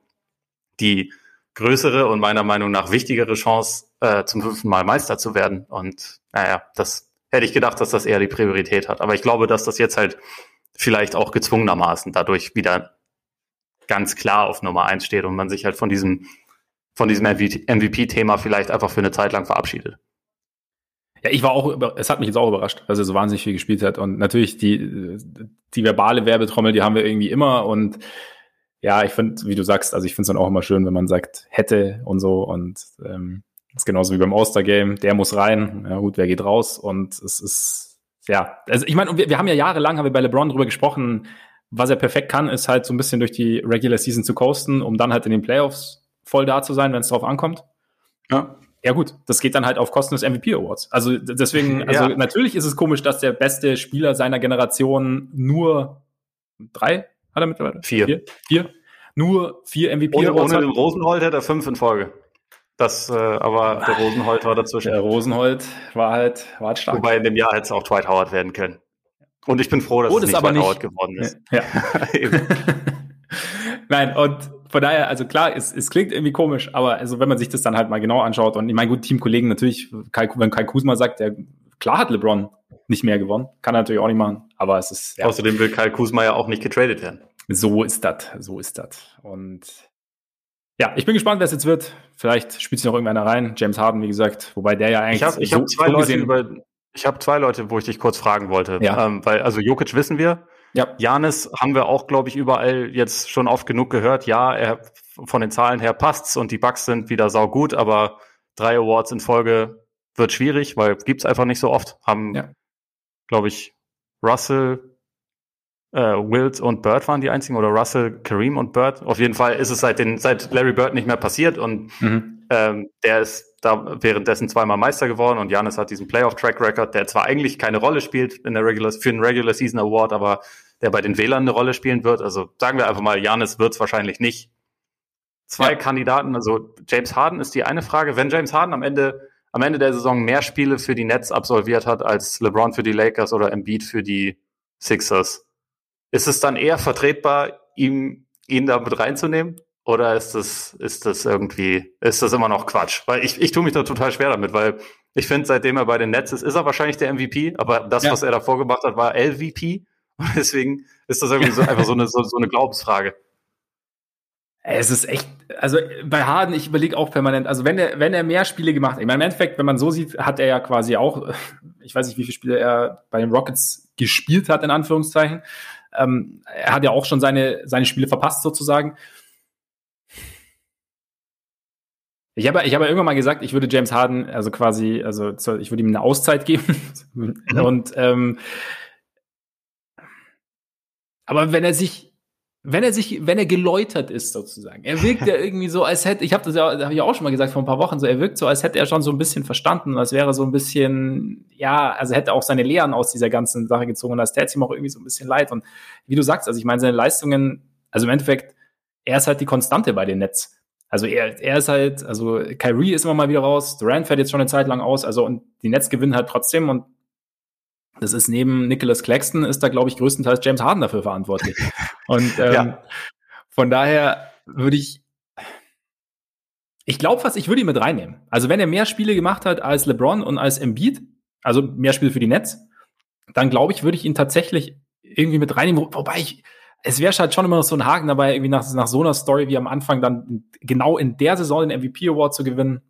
die größere und meiner Meinung nach wichtigere Chance, äh, zum fünften Mal Meister zu werden. Und naja, das hätte ich gedacht, dass das eher die Priorität hat. Aber ich glaube, dass das jetzt halt vielleicht auch gezwungenermaßen dadurch wieder ganz klar auf Nummer eins steht und man sich halt von diesem von diesem MVP-Thema vielleicht einfach für eine Zeit lang verabschiedet. Ja, ich war auch, über, es hat mich jetzt auch überrascht, dass er so wahnsinnig viel gespielt hat. Und natürlich die, die verbale Werbetrommel, die haben wir irgendwie immer. Und ja, ich finde, wie du sagst, also ich finde es dann auch immer schön, wenn man sagt, hätte und so. Und ähm, das ist genauso wie beim All-Star-Game, der muss rein. Ja gut, wer geht raus? Und es ist, ja, also ich meine, wir, wir haben ja jahrelang, haben wir bei LeBron drüber gesprochen, was er perfekt kann, ist halt so ein bisschen durch die Regular Season zu coasten, um dann halt in den Playoffs voll da zu sein, wenn es drauf ankommt. Ja. Ja gut, das geht dann halt auf Kosten des MVP Awards. Also deswegen, also ja. natürlich ist es komisch, dass der beste Spieler seiner Generation nur drei hat er mittlerweile? Vier. Vier? vier? Nur vier MVP ohne. Ohne den Rosenholt hätte er fünf in Folge. Das, äh, aber der Rosenholt war dazwischen. Der Rosenholt war halt, war halt stark. Wobei in dem Jahr hätte es auch Dwight Howard werden können. Und ich bin froh, dass oh, das es nicht Dwight nicht. Howard geworden ist. Ja. Nein, und von daher, also klar, es, es klingt irgendwie komisch, aber also wenn man sich das dann halt mal genau anschaut und ich meine, gut, Teamkollegen natürlich, Kai, wenn Kai Kusma sagt, der klar hat LeBron nicht mehr gewonnen, kann er natürlich auch nicht machen, aber es ist. Ja. Außerdem will Kai Kusma ja auch nicht getradet werden. So ist das, so ist das. Und ja, ich bin gespannt, wer es jetzt wird. Vielleicht spielt sich noch irgendeiner rein. James Harden, wie gesagt, wobei der ja eigentlich. Ich habe ich so hab zwei Leute über, ich habe zwei Leute, wo ich dich kurz fragen wollte. Ja. Ähm, weil, also Jokic wissen wir, ja. Janis haben wir auch, glaube ich, überall jetzt schon oft genug gehört. Ja, er von den Zahlen her passt's und die Bugs sind wieder saugut, aber drei Awards in Folge wird schwierig, weil gibt's einfach nicht so oft. Haben, ja. Glaube ich, Russell, äh, Wilt und Bird waren die einzigen oder Russell, Kareem und Bird. Auf jeden Fall ist es seit den seit Larry Bird nicht mehr passiert und mhm. ähm, der ist da währenddessen zweimal Meister geworden und Janis hat diesen Playoff-Track Record, der zwar eigentlich keine Rolle spielt in der Regular, für den Regular Season Award, aber der bei den Wählern eine Rolle spielen wird. Also sagen wir einfach mal, Janis wird es wahrscheinlich nicht. Zwei ja. Kandidaten, also James Harden ist die eine Frage. Wenn James Harden am Ende, am Ende der Saison mehr Spiele für die Nets absolviert hat als LeBron für die Lakers oder Embiid für die Sixers, ist es dann eher vertretbar, ihm, ihn da mit reinzunehmen? Oder ist das, ist das irgendwie, ist das immer noch Quatsch? Weil ich, ich tue mich da total schwer damit, weil ich finde, seitdem er bei den Nets ist, ist er wahrscheinlich der MVP, aber das, ja. was er davor gemacht hat, war LVP. Und deswegen ist das irgendwie so einfach so eine, so, so eine Glaubensfrage. Es ist echt, also bei Harden, ich überlege auch permanent, also wenn er, wenn er mehr Spiele gemacht hat, ich meine, im Endeffekt, wenn man so sieht, hat er ja quasi auch, ich weiß nicht, wie viele Spiele er bei den Rockets gespielt hat, in Anführungszeichen. Ähm, er hat ja auch schon seine, seine Spiele verpasst, sozusagen. Ich habe ich hab irgendwann mal gesagt, ich würde James Harden, also quasi, also ich würde ihm eine Auszeit geben. Mhm. Und ähm, aber wenn er sich wenn er sich, wenn er geläutert ist sozusagen. Er wirkt ja irgendwie so, als hätte, ich habe das ja, habe ich auch schon mal gesagt vor ein paar Wochen, so er wirkt so, als hätte er schon so ein bisschen verstanden, als wäre so ein bisschen, ja, also hätte auch seine Lehren aus dieser ganzen Sache gezogen und das täte ihm auch irgendwie so ein bisschen leid. Und wie du sagst, also ich meine, seine Leistungen, also im Endeffekt, er ist halt die Konstante bei den Nets. Also er, er ist halt, also Kyrie ist immer mal wieder raus, Durant fährt jetzt schon eine Zeit lang aus, also und die Nets gewinnen halt trotzdem und das ist neben Nicholas Claxton ist da, glaube ich, größtenteils James Harden dafür verantwortlich. Und ähm, ja. von daher würde ich, ich glaube fast, ich würde ihn mit reinnehmen. Also wenn er mehr Spiele gemacht hat als LeBron und als Embiid, also mehr Spiele für die Nets, dann glaube ich, würde ich ihn tatsächlich irgendwie mit reinnehmen. Wobei ich, es wäre halt schon immer noch so ein Haken dabei, irgendwie nach, nach so einer Story wie am Anfang dann genau in der Saison den MVP Award zu gewinnen.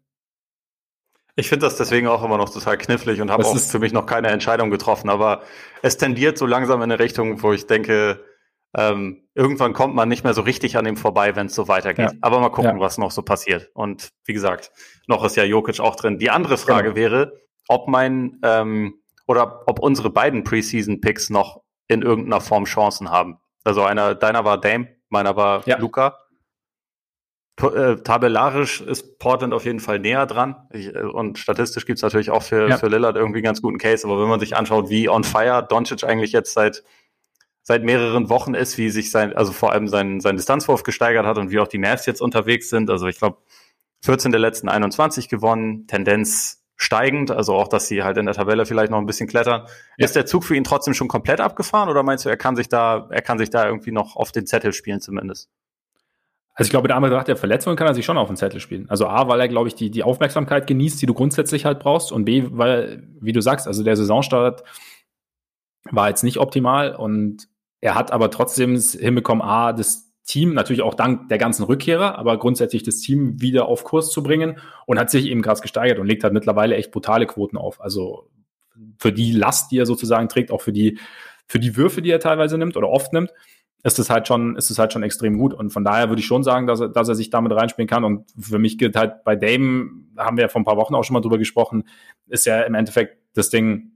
Ich finde das deswegen auch immer noch total knifflig und habe auch für mich noch keine Entscheidung getroffen. Aber es tendiert so langsam in eine Richtung, wo ich denke, ähm, irgendwann kommt man nicht mehr so richtig an dem vorbei, wenn es so weitergeht. Ja. Aber mal gucken, ja. was noch so passiert. Und wie gesagt, noch ist ja Jokic auch drin. Die andere Frage genau. wäre, ob mein ähm, oder ob unsere beiden Preseason-Picks noch in irgendeiner Form Chancen haben. Also einer, deiner war Dame, meiner war ja. Luca. Äh, tabellarisch ist Portland auf jeden Fall näher dran. Ich, äh, und statistisch gibt's natürlich auch für, ja. für Lillard irgendwie einen ganz guten Case. Aber wenn man sich anschaut, wie on fire Doncic eigentlich jetzt seit, seit mehreren Wochen ist, wie sich sein, also vor allem sein, sein Distanzwurf gesteigert hat und wie auch die Mavs jetzt unterwegs sind. Also ich glaube, 14 der letzten 21 gewonnen, Tendenz steigend, also auch, dass sie halt in der Tabelle vielleicht noch ein bisschen klettern. Ja. Ist der Zug für ihn trotzdem schon komplett abgefahren oder meinst du, er kann sich da, er kann sich da irgendwie noch auf den Zettel spielen zumindest? Also ich glaube, der andere der Verletzungen kann er sich schon auf den Zettel spielen. Also A, weil er, glaube ich, die, die Aufmerksamkeit genießt, die du grundsätzlich halt brauchst. Und B, weil, wie du sagst, also der Saisonstart war jetzt nicht optimal und er hat aber trotzdem hinbekommen, A, das Team, natürlich auch dank der ganzen Rückkehrer, aber grundsätzlich das Team wieder auf Kurs zu bringen und hat sich eben krass gesteigert und legt halt mittlerweile echt brutale Quoten auf. Also für die Last, die er sozusagen trägt, auch für die, für die Würfe, die er teilweise nimmt oder oft nimmt, ist es halt schon, ist es halt schon extrem gut. Und von daher würde ich schon sagen, dass er, dass er sich damit reinspielen kann. Und für mich gilt halt bei Dame, haben wir ja vor ein paar Wochen auch schon mal drüber gesprochen, ist ja im Endeffekt das Ding,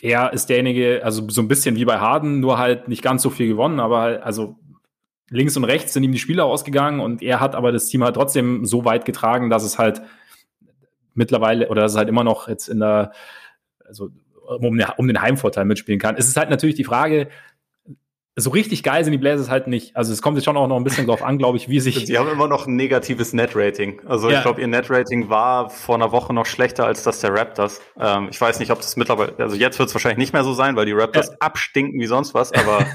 er ist derjenige, also so ein bisschen wie bei Harden, nur halt nicht ganz so viel gewonnen, aber halt, also links und rechts sind ihm die Spieler ausgegangen und er hat aber das Team halt trotzdem so weit getragen, dass es halt mittlerweile oder dass es halt immer noch jetzt in der, also um, um den Heimvorteil mitspielen kann. Es ist halt natürlich die Frage, so richtig geil sind die Blazers halt nicht. Also es kommt jetzt schon auch noch ein bisschen drauf an, glaube ich, wie sich. Sie haben immer noch ein negatives Net-Rating. Also ja. ich glaube, ihr Net-Rating war vor einer Woche noch schlechter als das der Raptors. Ähm, ich weiß nicht, ob das mittlerweile, also jetzt wird es wahrscheinlich nicht mehr so sein, weil die Raptors ja. abstinken wie sonst was, aber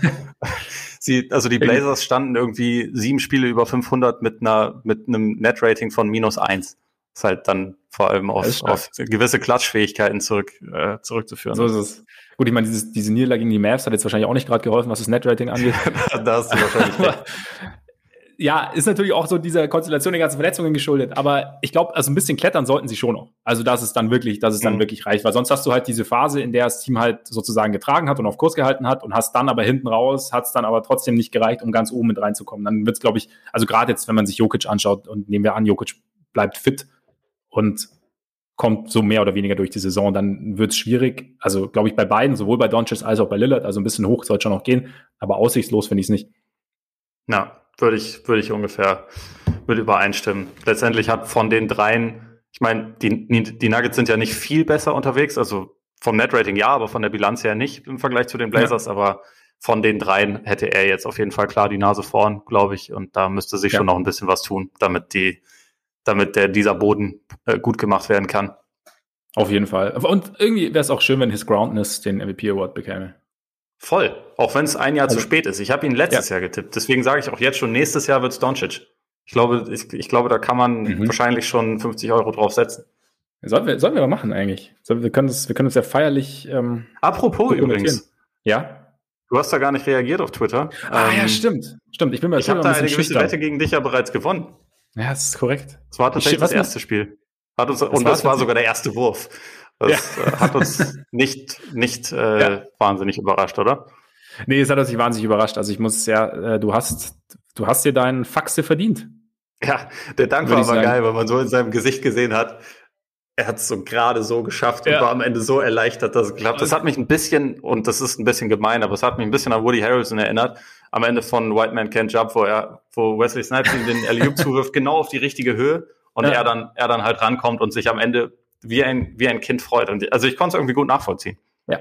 sie, also die Blazers standen irgendwie sieben Spiele über 500 mit einer, mit einem Net-Rating von minus eins. Ist halt dann vor allem auf, auf gewisse Klatschfähigkeiten zurück, äh, zurückzuführen. So ist es. Gut, ich meine, dieses, diese Niederlage gegen die Mavs hat jetzt wahrscheinlich auch nicht gerade geholfen, was das Netrating angeht. da hast du wahrscheinlich recht. Ja, ist natürlich auch so dieser Konstellation der ganzen Verletzungen geschuldet. Aber ich glaube, also ein bisschen klettern sollten sie schon noch. Also, dass es dann wirklich, dass es dann mhm. wirklich reicht. Weil sonst hast du halt diese Phase, in der das Team halt sozusagen getragen hat und auf Kurs gehalten hat und hast dann aber hinten raus, hat es dann aber trotzdem nicht gereicht, um ganz oben mit reinzukommen. Dann wird es, glaube ich, also gerade jetzt, wenn man sich Jokic anschaut und nehmen wir an, Jokic bleibt fit und kommt so mehr oder weniger durch die Saison, dann wird es schwierig. Also glaube ich bei beiden, sowohl bei Doncic als auch bei Lillard, also ein bisschen hoch soll schon noch gehen, aber aussichtslos finde ich es nicht. Na, würde ich, würde ich ungefähr mit übereinstimmen. Letztendlich hat von den dreien, ich meine, die, die Nuggets sind ja nicht viel besser unterwegs, also vom Netrating ja, aber von der Bilanz her nicht im Vergleich zu den Blazers, ja. aber von den dreien hätte er jetzt auf jeden Fall klar die Nase vorn, glaube ich, und da müsste sich ja. schon noch ein bisschen was tun, damit die damit der, dieser Boden äh, gut gemacht werden kann. Auf jeden Fall. Und irgendwie wäre es auch schön, wenn His Groundness den MVP Award bekäme. Voll. Auch wenn es ein Jahr also, zu spät ist. Ich habe ihn letztes ja. Jahr getippt. Deswegen sage ich auch jetzt schon, nächstes Jahr wird's Doncic. Ich glaube, ich, ich glaube, da kann man mhm. wahrscheinlich schon 50 Euro drauf setzen. Sollen wir, sollen wir mal machen eigentlich. wir können es, wir können uns ja feierlich. Ähm, Apropos übrigens. Ja. Du hast da gar nicht reagiert auf Twitter. Ah ähm, ja, stimmt. Stimmt. Ich bin mal Ich habe da eine gewisse Wette gegen dich ja bereits gewonnen. Ja, das ist korrekt. Das war tatsächlich das erste Spiel. Hat uns, das und das war sogar der erste Wurf. Das ja. Äh, hat uns nicht, nicht äh, ja. wahnsinnig überrascht, oder? Nee, es hat uns nicht wahnsinnig überrascht. Also ich muss ja, äh, du hast, du hast dir deinen Faxe verdient. Ja, der Dank war aber geil, weil man so in seinem Gesicht gesehen hat. Er hat es so gerade so geschafft und war am Ende so erleichtert, dass es geklappt hat. Das hat mich ein bisschen, und das ist ein bisschen gemein, aber es hat mich ein bisschen an Woody Harrelson erinnert, am Ende von White Man Can't Jump, wo er, wo Wesley Snipes ihm den alley zuwirft, genau auf die richtige Höhe und ja. er dann, er dann halt rankommt und sich am Ende wie ein, wie ein Kind freut. Und also ich konnte es irgendwie gut nachvollziehen. Ja.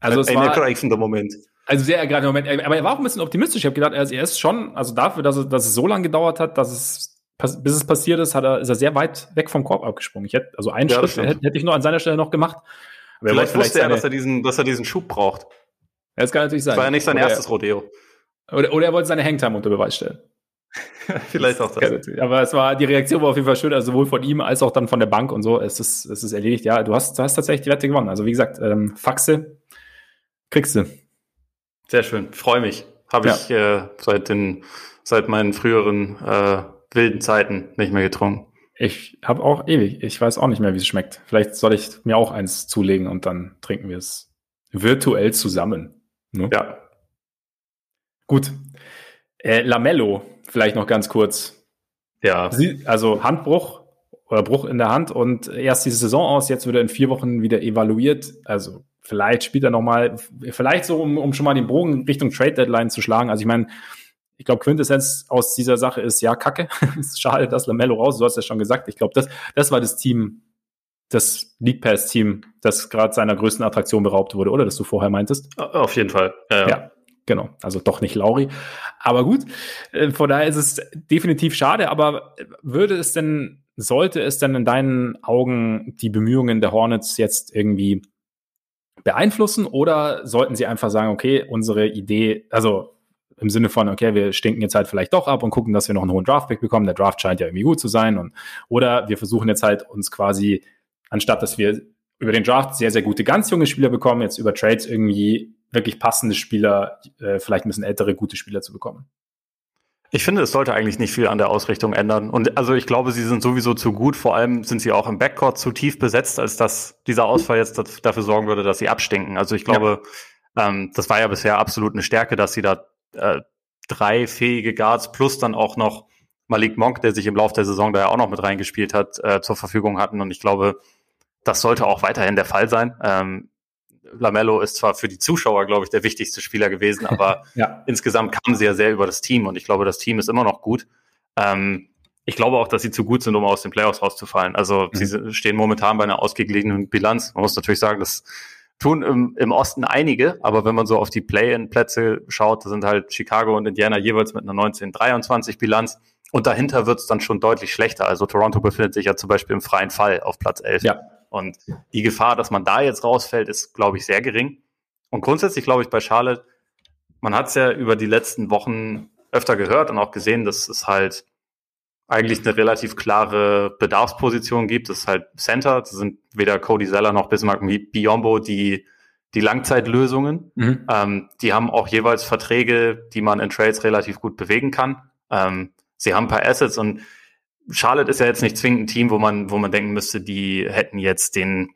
Also es ein ergreifender Moment. Also sehr ergreifender Moment. Aber er war auch ein bisschen optimistisch. Ich habe gedacht, er ist schon, also dafür, dass es, dass es so lange gedauert hat, dass es bis es passiert ist, hat er, ist er sehr weit weg vom Korb abgesprungen. Ich hätte, also einen ja, Schritt hätte, hätte, ich nur an seiner Stelle noch gemacht. Aber vielleicht, vielleicht wusste er, dass er diesen, dass er diesen Schub braucht. Ja, das kann natürlich sein. Das war ja nicht sein oder erstes er, Rodeo. Oder, oder er wollte seine Hangtime unter Beweis stellen. vielleicht auch das. Aber es war, die Reaktion war auf jeden Fall schön, also sowohl von ihm als auch dann von der Bank und so. Es ist, es ist erledigt. Ja, du hast, du hast tatsächlich die Wette gewonnen. Also wie gesagt, ähm, Faxe kriegst du. Sehr schön. Freue mich. Habe ja. ich äh, seit den, seit meinen früheren äh, wilden Zeiten nicht mehr getrunken. Ich habe auch ewig. Ich weiß auch nicht mehr, wie es schmeckt. Vielleicht soll ich mir auch eins zulegen und dann trinken wir es virtuell zusammen. Ne? Ja. Gut. Äh, Lamello, vielleicht noch ganz kurz. Ja. Sie, also Handbruch oder Bruch in der Hand und erst diese Saison aus, jetzt wird er in vier Wochen wieder evaluiert. Also vielleicht spielt er nochmal, vielleicht so, um, um schon mal den Bogen Richtung Trade Deadline zu schlagen. Also ich meine, ich glaube, Quintessenz aus dieser Sache ist, ja, kacke. es ist schade, dass Lamello raus, du hast ja schon gesagt. Ich glaube, das, das war das Team, das League Pass Team, das gerade seiner größten Attraktion beraubt wurde, oder? Das du vorher meintest? Auf jeden Fall. Ja, ja. ja genau. Also doch nicht Lauri. Aber gut, äh, von daher ist es definitiv schade. Aber würde es denn, sollte es denn in deinen Augen die Bemühungen der Hornets jetzt irgendwie beeinflussen oder sollten sie einfach sagen, okay, unsere Idee, also im Sinne von, okay, wir stinken jetzt halt vielleicht doch ab und gucken, dass wir noch einen hohen Draftpick bekommen. Der Draft scheint ja irgendwie gut zu sein. Und, oder wir versuchen jetzt halt uns quasi, anstatt dass wir über den Draft sehr, sehr gute, ganz junge Spieler bekommen, jetzt über Trades irgendwie wirklich passende Spieler, äh, vielleicht ein bisschen ältere, gute Spieler zu bekommen. Ich finde, es sollte eigentlich nicht viel an der Ausrichtung ändern. Und also ich glaube, sie sind sowieso zu gut. Vor allem sind sie auch im Backcourt zu tief besetzt, als dass dieser Ausfall jetzt dafür sorgen würde, dass sie abstinken. Also ich glaube, ja. ähm, das war ja bisher absolut eine Stärke, dass sie da äh, drei fähige Guards plus dann auch noch Malik Monk, der sich im Laufe der Saison da ja auch noch mit reingespielt hat, äh, zur Verfügung hatten. Und ich glaube, das sollte auch weiterhin der Fall sein. Ähm, Lamello ist zwar für die Zuschauer, glaube ich, der wichtigste Spieler gewesen, aber ja. insgesamt kamen sie ja sehr über das Team und ich glaube, das Team ist immer noch gut. Ähm, ich glaube auch, dass sie zu gut sind, um aus den Playoffs rauszufallen. Also mhm. sie stehen momentan bei einer ausgeglichenen Bilanz. Man muss natürlich sagen, dass tun im, im Osten einige, aber wenn man so auf die Play-in-Plätze schaut, da sind halt Chicago und Indiana jeweils mit einer 19-23 Bilanz und dahinter wird es dann schon deutlich schlechter. Also Toronto befindet sich ja zum Beispiel im freien Fall auf Platz 11. Ja. Und die Gefahr, dass man da jetzt rausfällt, ist, glaube ich, sehr gering. Und grundsätzlich glaube ich bei Charlotte, man hat es ja über die letzten Wochen öfter gehört und auch gesehen, dass es halt eigentlich eine relativ klare Bedarfsposition gibt. Das ist halt Center. Das sind weder Cody Zeller noch Bismarck Biombo die, die Langzeitlösungen. Mhm. Ähm, die haben auch jeweils Verträge, die man in Trades relativ gut bewegen kann. Ähm, sie haben ein paar Assets und Charlotte ist ja jetzt nicht zwingend ein Team, wo man, wo man denken müsste, die hätten jetzt den,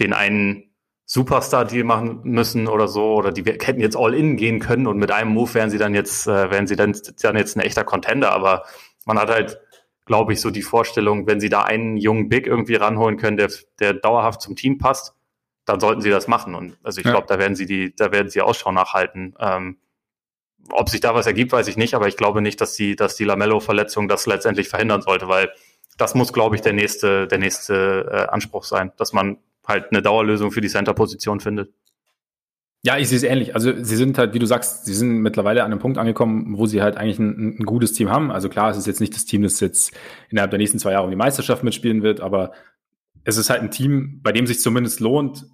den einen Superstar-Deal machen müssen oder so, oder die hätten jetzt all in gehen können und mit einem Move wären sie dann jetzt, äh, wären sie dann, dann jetzt ein echter Contender, aber man hat halt, glaube ich, so die Vorstellung, wenn sie da einen jungen Big irgendwie ranholen können, der, der dauerhaft zum Team passt, dann sollten sie das machen. Und also ich ja. glaube, da werden sie die, da werden sie Ausschau nachhalten. Ähm, ob sich da was ergibt, weiß ich nicht, aber ich glaube nicht, dass die, dass die Lamello-Verletzung das letztendlich verhindern sollte, weil das muss, glaube ich, der nächste, der nächste äh, Anspruch sein, dass man halt eine Dauerlösung für die Center-Position findet. Ja, ich sehe es ähnlich. Also sie sind halt, wie du sagst, sie sind mittlerweile an einem Punkt angekommen, wo sie halt eigentlich ein, ein, gutes Team haben. Also klar, es ist jetzt nicht das Team, das jetzt innerhalb der nächsten zwei Jahre um die Meisterschaft mitspielen wird, aber es ist halt ein Team, bei dem sich zumindest lohnt,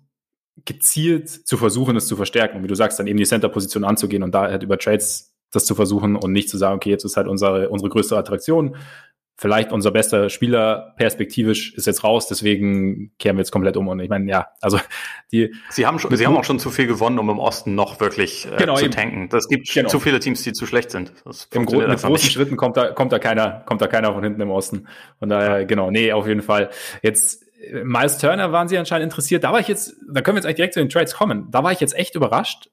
gezielt zu versuchen, es zu verstärken. Und wie du sagst, dann eben die Center-Position anzugehen und da halt über Trades das zu versuchen und nicht zu sagen, okay, jetzt ist halt unsere, unsere größte Attraktion vielleicht unser bester Spieler perspektivisch ist jetzt raus, deswegen kehren wir jetzt komplett um. Und ich meine, ja, also die. Sie haben schon, sie haben auch schon zu viel gewonnen, um im Osten noch wirklich äh, genau, zu tanken. Das gibt genau. zu viele Teams, die zu schlecht sind. Im Gro mit großen nicht. Schritten kommt da, kommt da keiner, kommt da keiner von hinten im Osten. Von daher, genau, nee, auf jeden Fall. Jetzt, äh, Miles Turner waren sie anscheinend interessiert. Da war ich jetzt, da können wir jetzt eigentlich direkt zu den Trades kommen. Da war ich jetzt echt überrascht.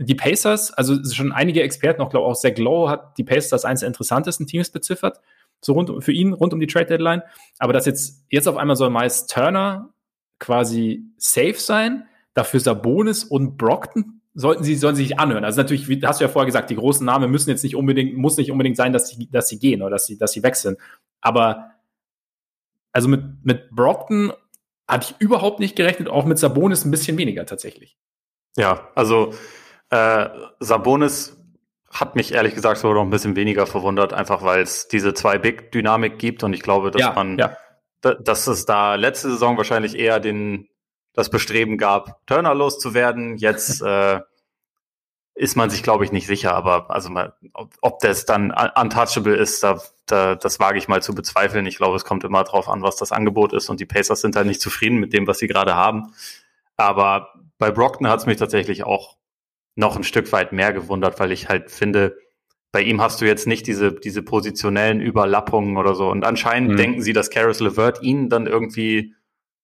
Die Pacers, also schon einige Experten, auch glaube auch Zach Lowe hat die Pacers als eines der interessantesten Teams beziffert so rund für ihn, rund um die Trade Deadline. Aber dass jetzt, jetzt auf einmal soll Miles Turner quasi safe sein, dafür Sabonis und Brockton sollten sie, sollen sie sich anhören. Also natürlich, wie hast du ja vorher gesagt, die großen Namen müssen jetzt nicht unbedingt, muss nicht unbedingt sein, dass sie, dass sie gehen oder dass sie, dass sie wechseln. Aber also mit, mit Brockton hatte ich überhaupt nicht gerechnet, auch mit Sabonis ein bisschen weniger tatsächlich. Ja, also äh, Sabonis hat mich ehrlich gesagt sogar noch ein bisschen weniger verwundert, einfach weil es diese zwei Big-Dynamik gibt und ich glaube, dass ja, man, ja. dass es da letzte Saison wahrscheinlich eher den, das Bestreben gab, Turner loszuwerden. Jetzt äh, ist man sich, glaube ich, nicht sicher, aber also mal, ob, ob das dann untouchable ist, da, da, das wage ich mal zu bezweifeln. Ich glaube, es kommt immer drauf an, was das Angebot ist und die Pacers sind halt nicht zufrieden mit dem, was sie gerade haben. Aber bei Brockton hat es mich tatsächlich auch noch ein Stück weit mehr gewundert, weil ich halt finde, bei ihm hast du jetzt nicht diese, diese positionellen Überlappungen oder so. Und anscheinend mhm. denken sie, dass Karis LeVert ihn dann irgendwie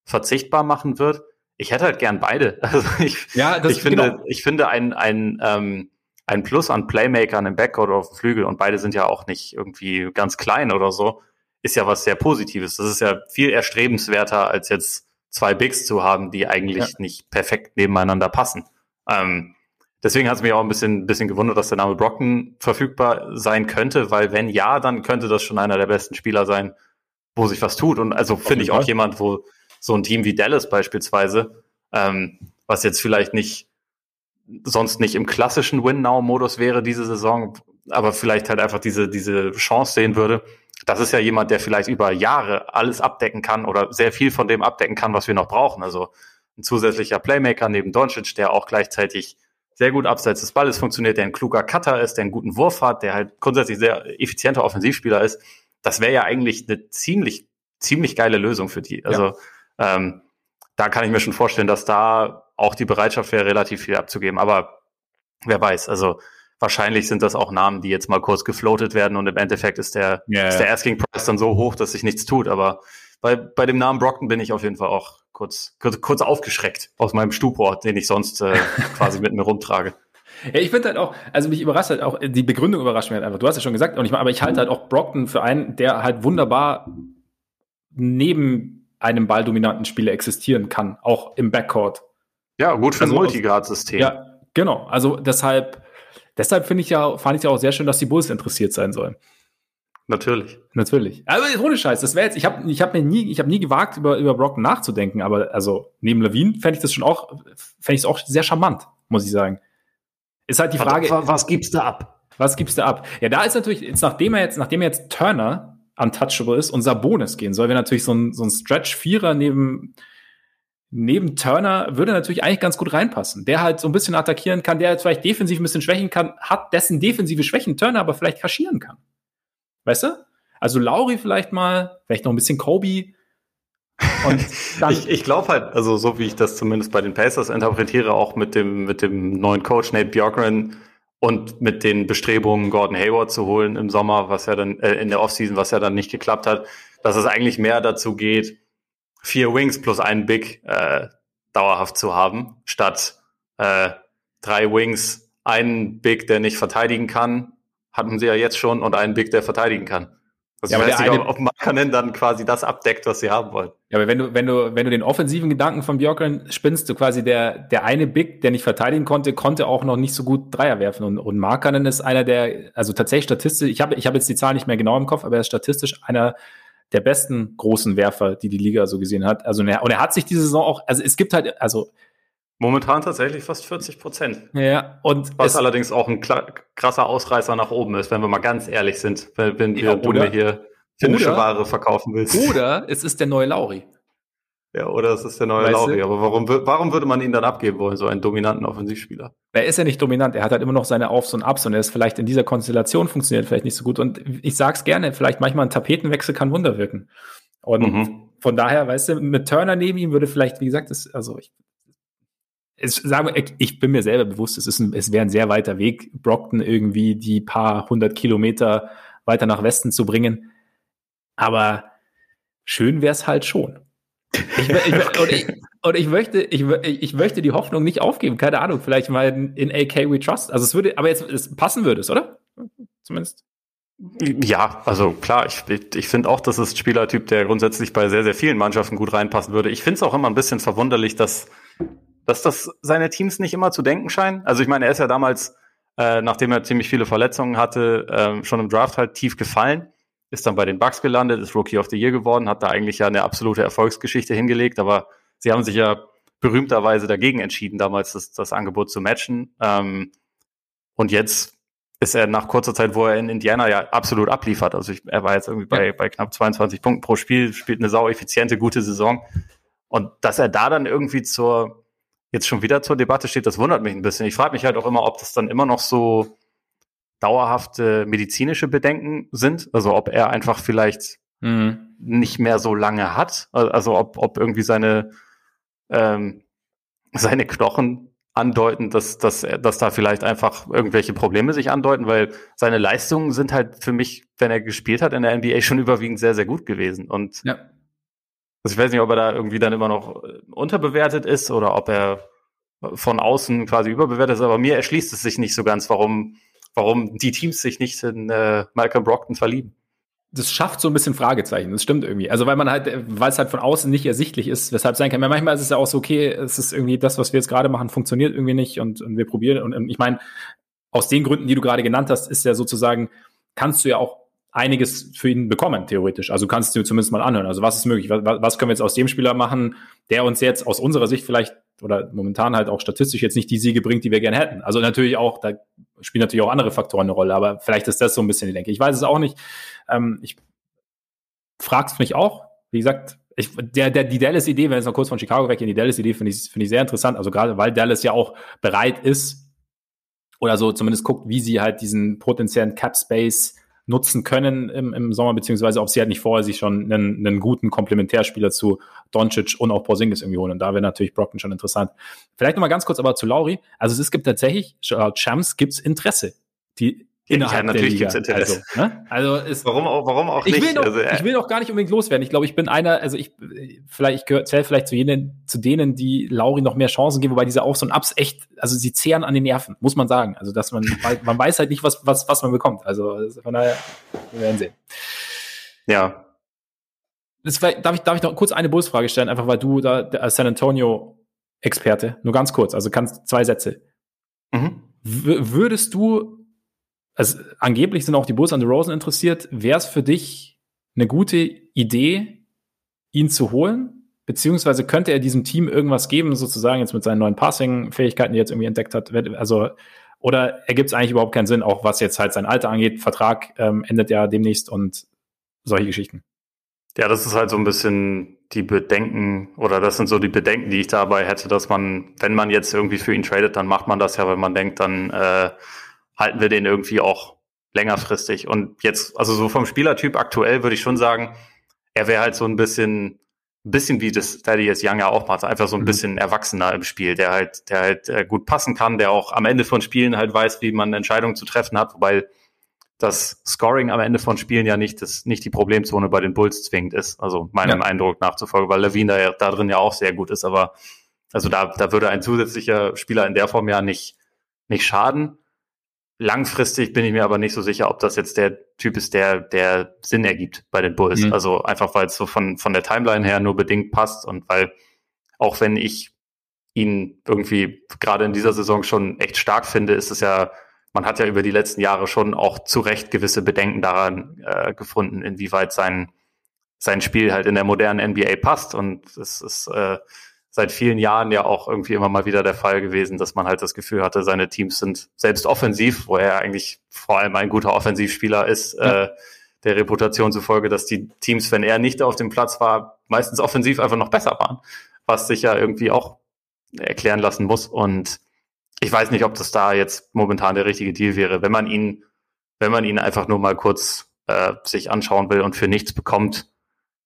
verzichtbar machen wird. Ich hätte halt gern beide. Also ich, ja, das, ich finde, genau. ich finde ein, ein, ähm, ein Plus an Playmakern im Backcourt oder auf dem Flügel und beide sind ja auch nicht irgendwie ganz klein oder so, ist ja was sehr Positives. Das ist ja viel erstrebenswerter, als jetzt zwei Bigs zu haben, die eigentlich ja. nicht perfekt nebeneinander passen. Ähm, Deswegen hat es mich auch ein bisschen, bisschen gewundert, dass der Name Brocken verfügbar sein könnte, weil wenn ja, dann könnte das schon einer der besten Spieler sein, wo sich was tut. Und also finde ich auch jemand, wo so ein Team wie Dallas beispielsweise, ähm, was jetzt vielleicht nicht sonst nicht im klassischen Win-Now-Modus wäre diese Saison, aber vielleicht halt einfach diese, diese Chance sehen würde. Das ist ja jemand, der vielleicht über Jahre alles abdecken kann oder sehr viel von dem abdecken kann, was wir noch brauchen. Also ein zusätzlicher Playmaker neben Doncic, der auch gleichzeitig sehr gut abseits des Balles funktioniert, der ein kluger Cutter ist, der einen guten Wurf hat, der halt grundsätzlich sehr effizienter Offensivspieler ist, das wäre ja eigentlich eine ziemlich, ziemlich geile Lösung für die. Also ja. ähm, da kann ich mir schon vorstellen, dass da auch die Bereitschaft wäre, relativ viel abzugeben. Aber wer weiß, also wahrscheinlich sind das auch Namen, die jetzt mal kurz gefloatet werden und im Endeffekt ist der, yeah. ist der Asking Price dann so hoch, dass sich nichts tut. Aber bei, bei dem Namen Brockton bin ich auf jeden Fall auch kurz, kurz, kurz aufgeschreckt aus meinem Stupor, den ich sonst äh, quasi mit mir rumtrage. Ja, ich finde halt auch, also mich überrascht halt auch, die Begründung überrascht mich halt einfach. Du hast ja schon gesagt, und ich, aber ich halte halt auch Brockton für einen, der halt wunderbar neben einem balldominanten Spieler existieren kann, auch im Backcourt. Ja, gut für also, ein Multigrad-System. Ja, genau. Also deshalb, deshalb finde ich ja, fand ich ja auch sehr schön, dass die Bulls interessiert sein sollen. Natürlich. Natürlich. Aber ohne Scheiß, das wäre jetzt, ich habe ich hab mir nie, ich habe nie gewagt, über, über Brock nachzudenken, aber also neben Levine fände ich das schon auch, fände ich es auch sehr charmant, muss ich sagen. Ist halt die Frage. Was, was gibst du ab? Was gibst du ab? Ja, da ist natürlich, jetzt, nachdem er jetzt, nachdem er jetzt Turner untouchable ist und Sabonis gehen soll, wir natürlich so ein, so ein Stretch-Vierer neben, neben Turner würde natürlich eigentlich ganz gut reinpassen. Der halt so ein bisschen attackieren kann, der jetzt vielleicht defensiv ein bisschen schwächen kann, hat dessen defensive Schwächen Turner aber vielleicht kaschieren kann. Weißt du? Also Lauri vielleicht mal, vielleicht noch ein bisschen Kobe. Ich ich glaube halt, also so wie ich das zumindest bei den Pacers interpretiere, auch mit dem, mit dem neuen Coach Nate Bjorkgren und mit den Bestrebungen, Gordon Hayward zu holen im Sommer, was ja dann äh, in der Offseason, was ja dann nicht geklappt hat, dass es eigentlich mehr dazu geht, vier Wings plus einen Big äh, dauerhaft zu haben, statt äh, drei Wings, einen Big, der nicht verteidigen kann hatten sie ja jetzt schon und einen Big, der verteidigen kann. Also ja, ich weiß nicht, eine, ob Markanen dann quasi das abdeckt, was sie haben wollen. Ja, aber wenn du, wenn du, wenn du den offensiven Gedanken von Björkren spinnst, du quasi der, der eine Big, der nicht verteidigen konnte, konnte auch noch nicht so gut Dreier werfen. Und, und Markanen ist einer der, also tatsächlich statistisch, ich habe ich hab jetzt die Zahl nicht mehr genau im Kopf, aber er ist statistisch einer der besten großen Werfer, die die Liga so gesehen hat. Also, und er, und er hat sich diese Saison auch, also es gibt halt, also Momentan tatsächlich fast 40 Prozent. Ja, und was allerdings auch ein krasser Ausreißer nach oben ist, wenn wir mal ganz ehrlich sind, wenn, wenn ja, du mir hier finnische oder, Ware verkaufen willst. Oder es ist der neue Lauri. Ja, oder es ist der neue weißt Lauri. Aber warum, warum würde man ihn dann abgeben wollen, so einen dominanten Offensivspieler? Er ist ja nicht dominant. Er hat halt immer noch seine Aufs und Abs und er ist vielleicht in dieser Konstellation funktioniert vielleicht nicht so gut. Und ich sag's gerne, vielleicht manchmal ein Tapetenwechsel kann Wunder wirken. Und mhm. von daher, weißt du, mit Turner neben ihm würde vielleicht, wie gesagt, das, also ich es, sagen wir, ich bin mir selber bewusst, es, ist ein, es wäre ein sehr weiter Weg, Brockton irgendwie die paar hundert Kilometer weiter nach Westen zu bringen. Aber schön wäre es halt schon. Ich, ich, und, ich, und ich möchte, ich, ich möchte die Hoffnung nicht aufgeben. Keine Ahnung, vielleicht mal in, in AK We Trust. Also es würde, aber jetzt es passen würde es, oder? Zumindest. Ja, also klar, ich, ich finde auch, das ist ein Spielertyp, der grundsätzlich bei sehr, sehr vielen Mannschaften gut reinpassen würde. Ich finde es auch immer ein bisschen verwunderlich, dass, dass das seine Teams nicht immer zu denken scheinen. Also ich meine, er ist ja damals, äh, nachdem er ziemlich viele Verletzungen hatte, äh, schon im Draft halt tief gefallen, ist dann bei den Bucks gelandet, ist Rookie of the Year geworden, hat da eigentlich ja eine absolute Erfolgsgeschichte hingelegt, aber sie haben sich ja berühmterweise dagegen entschieden, damals das, das Angebot zu matchen. Ähm, und jetzt ist er nach kurzer Zeit, wo er in Indiana ja absolut abliefert. Also ich, er war jetzt irgendwie bei, bei knapp 22 Punkten pro Spiel, spielt eine sau effiziente, gute Saison. Und dass er da dann irgendwie zur, jetzt schon wieder zur Debatte steht, das wundert mich ein bisschen. Ich frage mich halt auch immer, ob das dann immer noch so dauerhafte medizinische Bedenken sind. Also ob er einfach vielleicht mhm. nicht mehr so lange hat. Also ob, ob irgendwie seine, ähm, seine Knochen andeuten, dass, dass, dass da vielleicht einfach irgendwelche Probleme sich andeuten, weil seine Leistungen sind halt für mich, wenn er gespielt hat in der NBA, schon überwiegend sehr, sehr gut gewesen. Und ja. Also ich weiß nicht, ob er da irgendwie dann immer noch äh, unterbewertet ist oder ob er von außen quasi überbewertet ist, aber mir erschließt es sich nicht so ganz, warum, warum die Teams sich nicht in äh, Malcolm Brockton verlieben das schafft so ein bisschen Fragezeichen. Das stimmt irgendwie. Also weil man halt, weil es halt von außen nicht ersichtlich ist, weshalb sein kann. Manchmal ist es ja auch so, okay, es ist irgendwie das, was wir jetzt gerade machen, funktioniert irgendwie nicht und, und wir probieren. Und, und ich meine, aus den Gründen, die du gerade genannt hast, ist ja sozusagen, kannst du ja auch einiges für ihn bekommen, theoretisch. Also kannst du zumindest mal anhören. Also was ist möglich? Was, was können wir jetzt aus dem Spieler machen, der uns jetzt aus unserer Sicht vielleicht oder momentan halt auch statistisch jetzt nicht die Siege bringt, die wir gerne hätten. Also natürlich auch, da spielen natürlich auch andere Faktoren eine Rolle, aber vielleicht ist das so ein bisschen die Denke. Ich weiß es auch nicht. Ähm, ich frag's mich auch. Wie gesagt, ich, der, der, die Dallas-Idee, wenn jetzt noch kurz von Chicago weggehen, die Dallas-Idee finde ich, finde ich sehr interessant. Also gerade, weil Dallas ja auch bereit ist oder so zumindest guckt, wie sie halt diesen potenziellen Cap-Space nutzen können im, im Sommer, beziehungsweise ob sie halt nicht vorher sich schon einen, einen guten Komplementärspieler zu Doncic und auch Porzingis irgendwie holen. Und da wäre natürlich Brockton schon interessant. Vielleicht nochmal ganz kurz aber zu Lauri. Also es gibt tatsächlich, laut Champs gibt's Interesse. Die innerhalb ja, natürlich der Liga. Interesse. Also, ne? also ist, warum auch, warum auch ich nicht? Will noch, also, äh, ich will auch gar nicht unbedingt loswerden. Ich glaube, ich bin einer, also ich vielleicht ich gehöre zähle vielleicht zu jenen, zu denen, die Lauri noch mehr Chancen geben, wobei diese auch so ein Ups echt, also sie zehren an den Nerven, muss man sagen. Also dass man, man weiß halt nicht, was was was man bekommt. Also von daher, wir werden sehen. Ja. Das war, darf ich darf ich noch kurz eine Bulls-Frage stellen, einfach weil du da der San Antonio Experte, nur ganz kurz, also kannst zwei Sätze. Mhm. Würdest du also angeblich sind auch die Bulls an Rosen interessiert. Wäre es für dich eine gute Idee, ihn zu holen? Beziehungsweise könnte er diesem Team irgendwas geben, sozusagen jetzt mit seinen neuen Passing-Fähigkeiten, die er jetzt irgendwie entdeckt hat? Also, oder ergibt es eigentlich überhaupt keinen Sinn, auch was jetzt halt sein Alter angeht? Vertrag ähm, endet ja demnächst und solche Geschichten. Ja, das ist halt so ein bisschen die Bedenken oder das sind so die Bedenken, die ich dabei hätte, dass man, wenn man jetzt irgendwie für ihn tradet, dann macht man das ja, weil man denkt, dann äh, halten wir den irgendwie auch längerfristig. Und jetzt, also so vom Spielertyp aktuell würde ich schon sagen, er wäre halt so ein bisschen, ein bisschen wie das Thaddeus Young ja auch macht, einfach so ein mhm. bisschen erwachsener im Spiel, der halt, der halt äh, gut passen kann, der auch am Ende von Spielen halt weiß, wie man Entscheidungen zu treffen hat, wobei das Scoring am Ende von Spielen ja nicht, das, nicht die Problemzone bei den Bulls zwingend ist. Also meinem ja. Eindruck nachzufolge, weil Levine da, ja, da drin ja auch sehr gut ist, aber also da, da würde ein zusätzlicher Spieler in der Form ja nicht, nicht schaden. Langfristig bin ich mir aber nicht so sicher, ob das jetzt der Typ ist, der, der Sinn ergibt bei den Bulls. Mhm. Also einfach, weil es so von, von der Timeline her nur bedingt passt und weil auch wenn ich ihn irgendwie gerade in dieser Saison schon echt stark finde, ist es ja, man hat ja über die letzten Jahre schon auch zu Recht gewisse Bedenken daran äh, gefunden, inwieweit sein, sein Spiel halt in der modernen NBA passt. Und es ist äh, seit vielen Jahren ja auch irgendwie immer mal wieder der Fall gewesen, dass man halt das Gefühl hatte, seine Teams sind selbst offensiv, wo er eigentlich vor allem ein guter Offensivspieler ist, ja. äh, der Reputation zufolge, dass die Teams, wenn er nicht auf dem Platz war, meistens offensiv einfach noch besser waren, was sich ja irgendwie auch erklären lassen muss. Und ich weiß nicht, ob das da jetzt momentan der richtige Deal wäre, wenn man ihn, wenn man ihn einfach nur mal kurz äh, sich anschauen will und für nichts bekommt,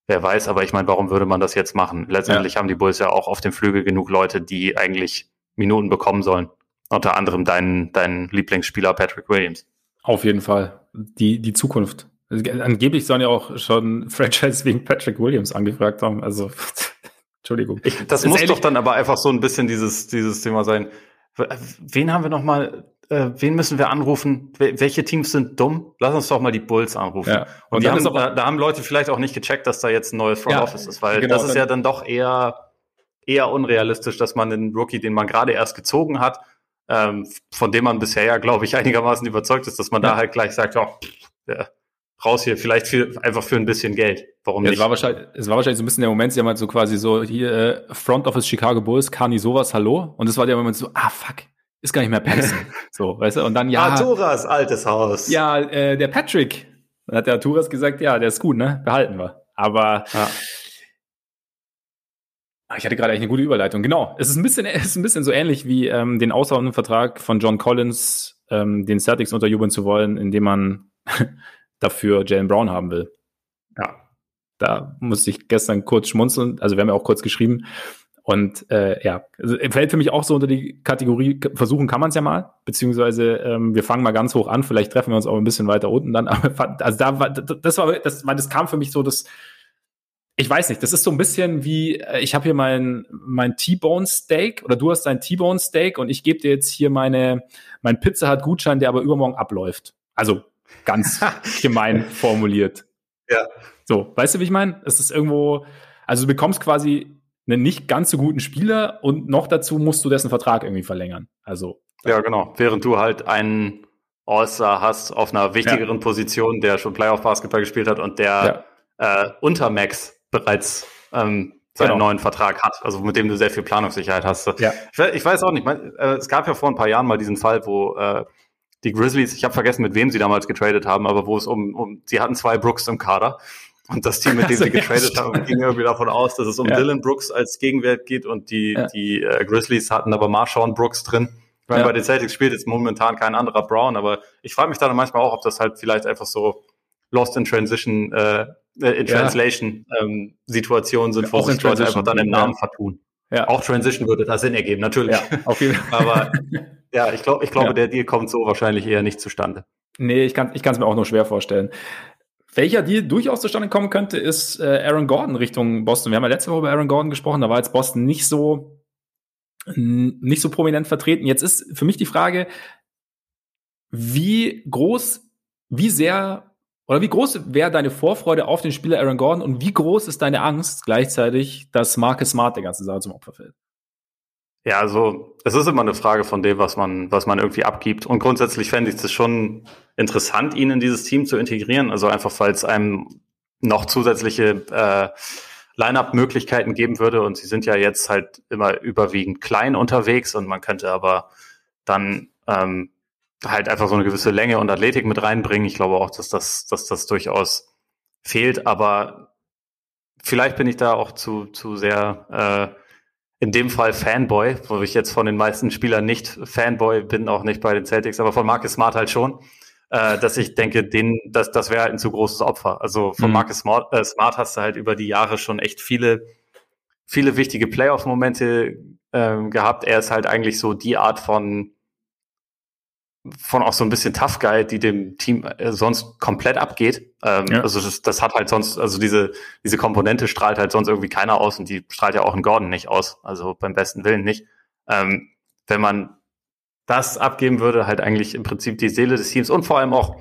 Wer weiß, aber ich meine, warum würde man das jetzt machen? Letztendlich ja. haben die Bulls ja auch auf dem Flügel genug Leute, die eigentlich Minuten bekommen sollen. Unter anderem dein, dein Lieblingsspieler Patrick Williams. Auf jeden Fall. Die, die Zukunft. Angeblich sollen ja auch schon Franchise wegen Patrick Williams angefragt haben. Also, Entschuldigung. Ich, das, das muss doch dann aber einfach so ein bisschen dieses, dieses Thema sein. Wen haben wir nochmal? Äh, wen müssen wir anrufen? Welche Teams sind dumm? Lass uns doch mal die Bulls anrufen. Ja. Und, und haben, da, da, haben Leute vielleicht auch nicht gecheckt, dass da jetzt ein neues Front ja, Office ist, weil genau, das ist ja dann doch eher, eher unrealistisch, dass man einen Rookie, den man gerade erst gezogen hat, ähm, von dem man bisher ja, glaube ich, einigermaßen überzeugt ist, dass man ja. da halt gleich sagt, oh, ja, raus hier, vielleicht für, einfach für ein bisschen Geld. Warum ja, nicht? Es war, wahrscheinlich, es war wahrscheinlich so ein bisschen der Moment, sie haben halt so quasi so, hier, äh, Front Office Chicago Bulls, Kani sowas, hallo. Und das war der Moment so, ah, fuck, ist gar nicht mehr Paxton. so, weißt du, und dann, ja. Arturas altes Haus. Ja, äh, der Patrick. Dann hat der Arturas gesagt, ja, der ist gut, ne, behalten wir. Aber, ja. Ah, ich hatte gerade eigentlich eine gute Überleitung. Genau. Es ist ein bisschen, es ist ein bisschen so ähnlich wie ähm, den außerordentlichen Vertrag von John Collins, ähm, den Celtics unterjubeln zu wollen, indem man dafür Jalen Brown haben will. Ja. Da musste ich gestern kurz schmunzeln. Also wir haben ja auch kurz geschrieben. Und äh, ja, also, fällt für mich auch so unter die Kategorie, versuchen kann man es ja mal, beziehungsweise ähm, wir fangen mal ganz hoch an, vielleicht treffen wir uns auch ein bisschen weiter unten dann. Aber also da war, das war, das, das kam für mich so das, ich weiß nicht, das ist so ein bisschen wie, äh, ich habe hier mein, mein T-Bone Steak oder du hast dein T-Bone Steak und ich gebe dir jetzt hier meine, mein Pizza hat Gutschein, der aber übermorgen abläuft. Also Ganz gemein formuliert. Ja. So, weißt du, wie ich meine? Es ist irgendwo, also du bekommst quasi einen nicht ganz so guten Spieler und noch dazu musst du dessen Vertrag irgendwie verlängern. Also. Ja, genau. Während du halt einen All-Star hast auf einer wichtigeren ja. Position, der schon Playoff-Basketball gespielt hat und der ja. äh, unter Max bereits ähm, seinen genau. neuen Vertrag hat, also mit dem du sehr viel Planungssicherheit hast. Ja. Ich, weiß auch nicht, man, äh, es gab ja vor ein paar Jahren mal diesen Fall, wo äh, die Grizzlies, ich habe vergessen, mit wem sie damals getradet haben, aber wo es um, um sie hatten zwei Brooks im Kader. Und das Team, mit dem sie getradet haben, ging irgendwie davon aus, dass es um ja. Dylan Brooks als Gegenwert geht und die, ja. die äh, Grizzlies hatten aber Marshawn Brooks drin. Ich meine, ja. bei den Celtics spielt jetzt momentan kein anderer Brown, aber ich frage mich dann manchmal auch, ob das halt vielleicht einfach so Lost in Transition, äh, äh in Translation ähm, Situationen sind, wo sich Leute einfach dann im Namen vertun. Ja. Auch Transition würde da Sinn ergeben, natürlich. Ja, auf jeden Fall. aber ja, ich, glaub, ich glaube, ja. der Deal kommt so wahrscheinlich eher nicht zustande. Nee, ich kann es ich mir auch nur schwer vorstellen. Welcher Deal durchaus zustande kommen könnte, ist äh, Aaron Gordon Richtung Boston. Wir haben ja letzte Woche über Aaron Gordon gesprochen, da war jetzt Boston nicht so, nicht so prominent vertreten. Jetzt ist für mich die Frage, wie groß, wie sehr oder wie groß wäre deine Vorfreude auf den Spieler Aaron Gordon und wie groß ist deine Angst gleichzeitig, dass Marcus Smart der ganze Sache zum Opfer fällt? Ja, also es ist immer eine Frage von dem, was man, was man irgendwie abgibt. Und grundsätzlich fände ich es schon interessant, ihn in dieses Team zu integrieren. Also einfach, weil es einem noch zusätzliche äh, Line-up-Möglichkeiten geben würde. Und sie sind ja jetzt halt immer überwiegend klein unterwegs und man könnte aber dann ähm, halt einfach so eine gewisse Länge und Athletik mit reinbringen. Ich glaube auch, dass das, dass das durchaus fehlt. Aber vielleicht bin ich da auch zu, zu sehr äh, in dem Fall Fanboy, wo ich jetzt von den meisten Spielern nicht Fanboy bin, auch nicht bei den Celtics, aber von Marcus Smart halt schon, äh, dass ich denke, den, das, das wäre halt ein zu großes Opfer. Also von mhm. Marcus Smart, äh, Smart hast du halt über die Jahre schon echt viele, viele wichtige Playoff-Momente ähm, gehabt. Er ist halt eigentlich so die Art von von auch so ein bisschen Tough Guy, die dem Team äh, sonst komplett abgeht. Ähm, ja. Also das, das hat halt sonst, also diese, diese Komponente strahlt halt sonst irgendwie keiner aus und die strahlt ja auch in Gordon nicht aus, also beim besten Willen nicht. Ähm, wenn man das abgeben würde, halt eigentlich im Prinzip die Seele des Teams und vor allem auch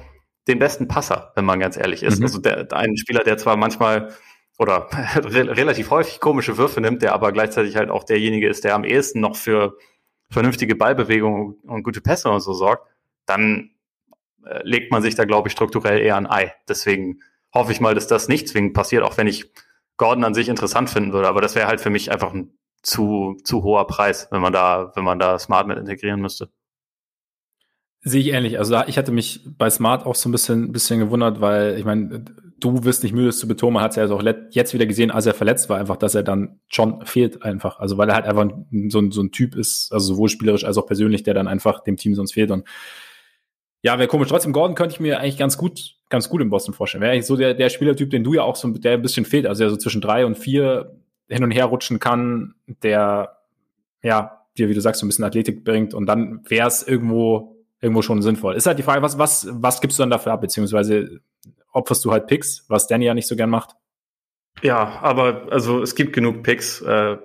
den besten Passer, wenn man ganz ehrlich ist. Mhm. Also der, ein Spieler, der zwar manchmal oder re relativ häufig komische Würfe nimmt, der aber gleichzeitig halt auch derjenige ist, der am ehesten noch für vernünftige Ballbewegungen und gute Pässe und so sorgt, dann äh, legt man sich da, glaube ich, strukturell eher ein Ei. Deswegen hoffe ich mal, dass das nicht zwingend passiert, auch wenn ich Gordon an sich interessant finden würde. Aber das wäre halt für mich einfach ein zu, zu hoher Preis, wenn man da, wenn man da Smart mit integrieren müsste. Sehe ich ähnlich. Also ich hatte mich bei Smart auch so ein bisschen, bisschen gewundert, weil ich meine, du wirst nicht müde, es zu betonen, man hat es ja also auch jetzt wieder gesehen, als er verletzt war, einfach, dass er dann schon fehlt einfach. Also weil er halt einfach so ein, so ein Typ ist, also sowohl spielerisch als auch persönlich, der dann einfach dem Team sonst fehlt. Und ja, wäre komisch. Trotzdem, Gordon könnte ich mir eigentlich ganz gut, ganz gut im Boston vorstellen. Wäre eigentlich so der, der Spielertyp, den du ja auch so, der ein bisschen fehlt, also der so zwischen drei und vier hin und her rutschen kann, der, ja, dir, wie du sagst, so ein bisschen Athletik bringt und dann wäre es irgendwo, irgendwo schon sinnvoll. Ist halt die Frage, was, was, was gibst du dann dafür ab, beziehungsweise opferst du halt Picks, was Danny ja nicht so gern macht? Ja, aber also es gibt genug Picks. Äh,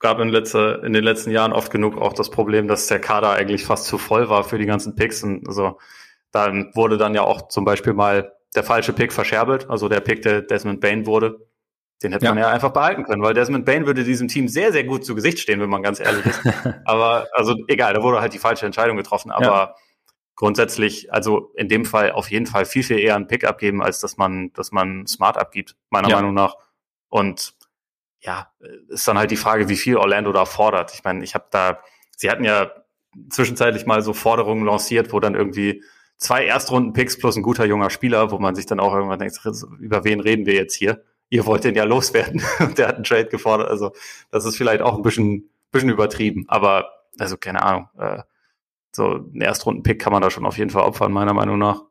gab in, letzte, in den letzten Jahren oft genug auch das Problem, dass der Kader eigentlich fast zu voll war für die ganzen Picks. Und also dann wurde dann ja auch zum Beispiel mal der falsche Pick verscherbelt, also der Pick, der Desmond Bain wurde. Den hätte ja. man ja einfach behalten können, weil Desmond Bain würde diesem Team sehr, sehr gut zu Gesicht stehen, wenn man ganz ehrlich ist. aber, also egal, da wurde halt die falsche Entscheidung getroffen. Aber ja. Grundsätzlich, also in dem Fall auf jeden Fall viel, viel eher einen Pick abgeben, als dass man, dass man Smart abgibt, meiner ja. Meinung nach. Und ja, ist dann halt die Frage, wie viel Orlando da fordert. Ich meine, ich habe da, sie hatten ja zwischenzeitlich mal so Forderungen lanciert, wo dann irgendwie zwei Erstrunden-Picks plus ein guter junger Spieler, wo man sich dann auch irgendwann denkt, über wen reden wir jetzt hier? Ihr wollt den ja loswerden. Und der hat einen Trade gefordert. Also das ist vielleicht auch ein bisschen, bisschen übertrieben. Aber, also keine Ahnung, äh, so einen Erstrunden-Pick kann man da schon auf jeden Fall opfern, meiner Meinung nach.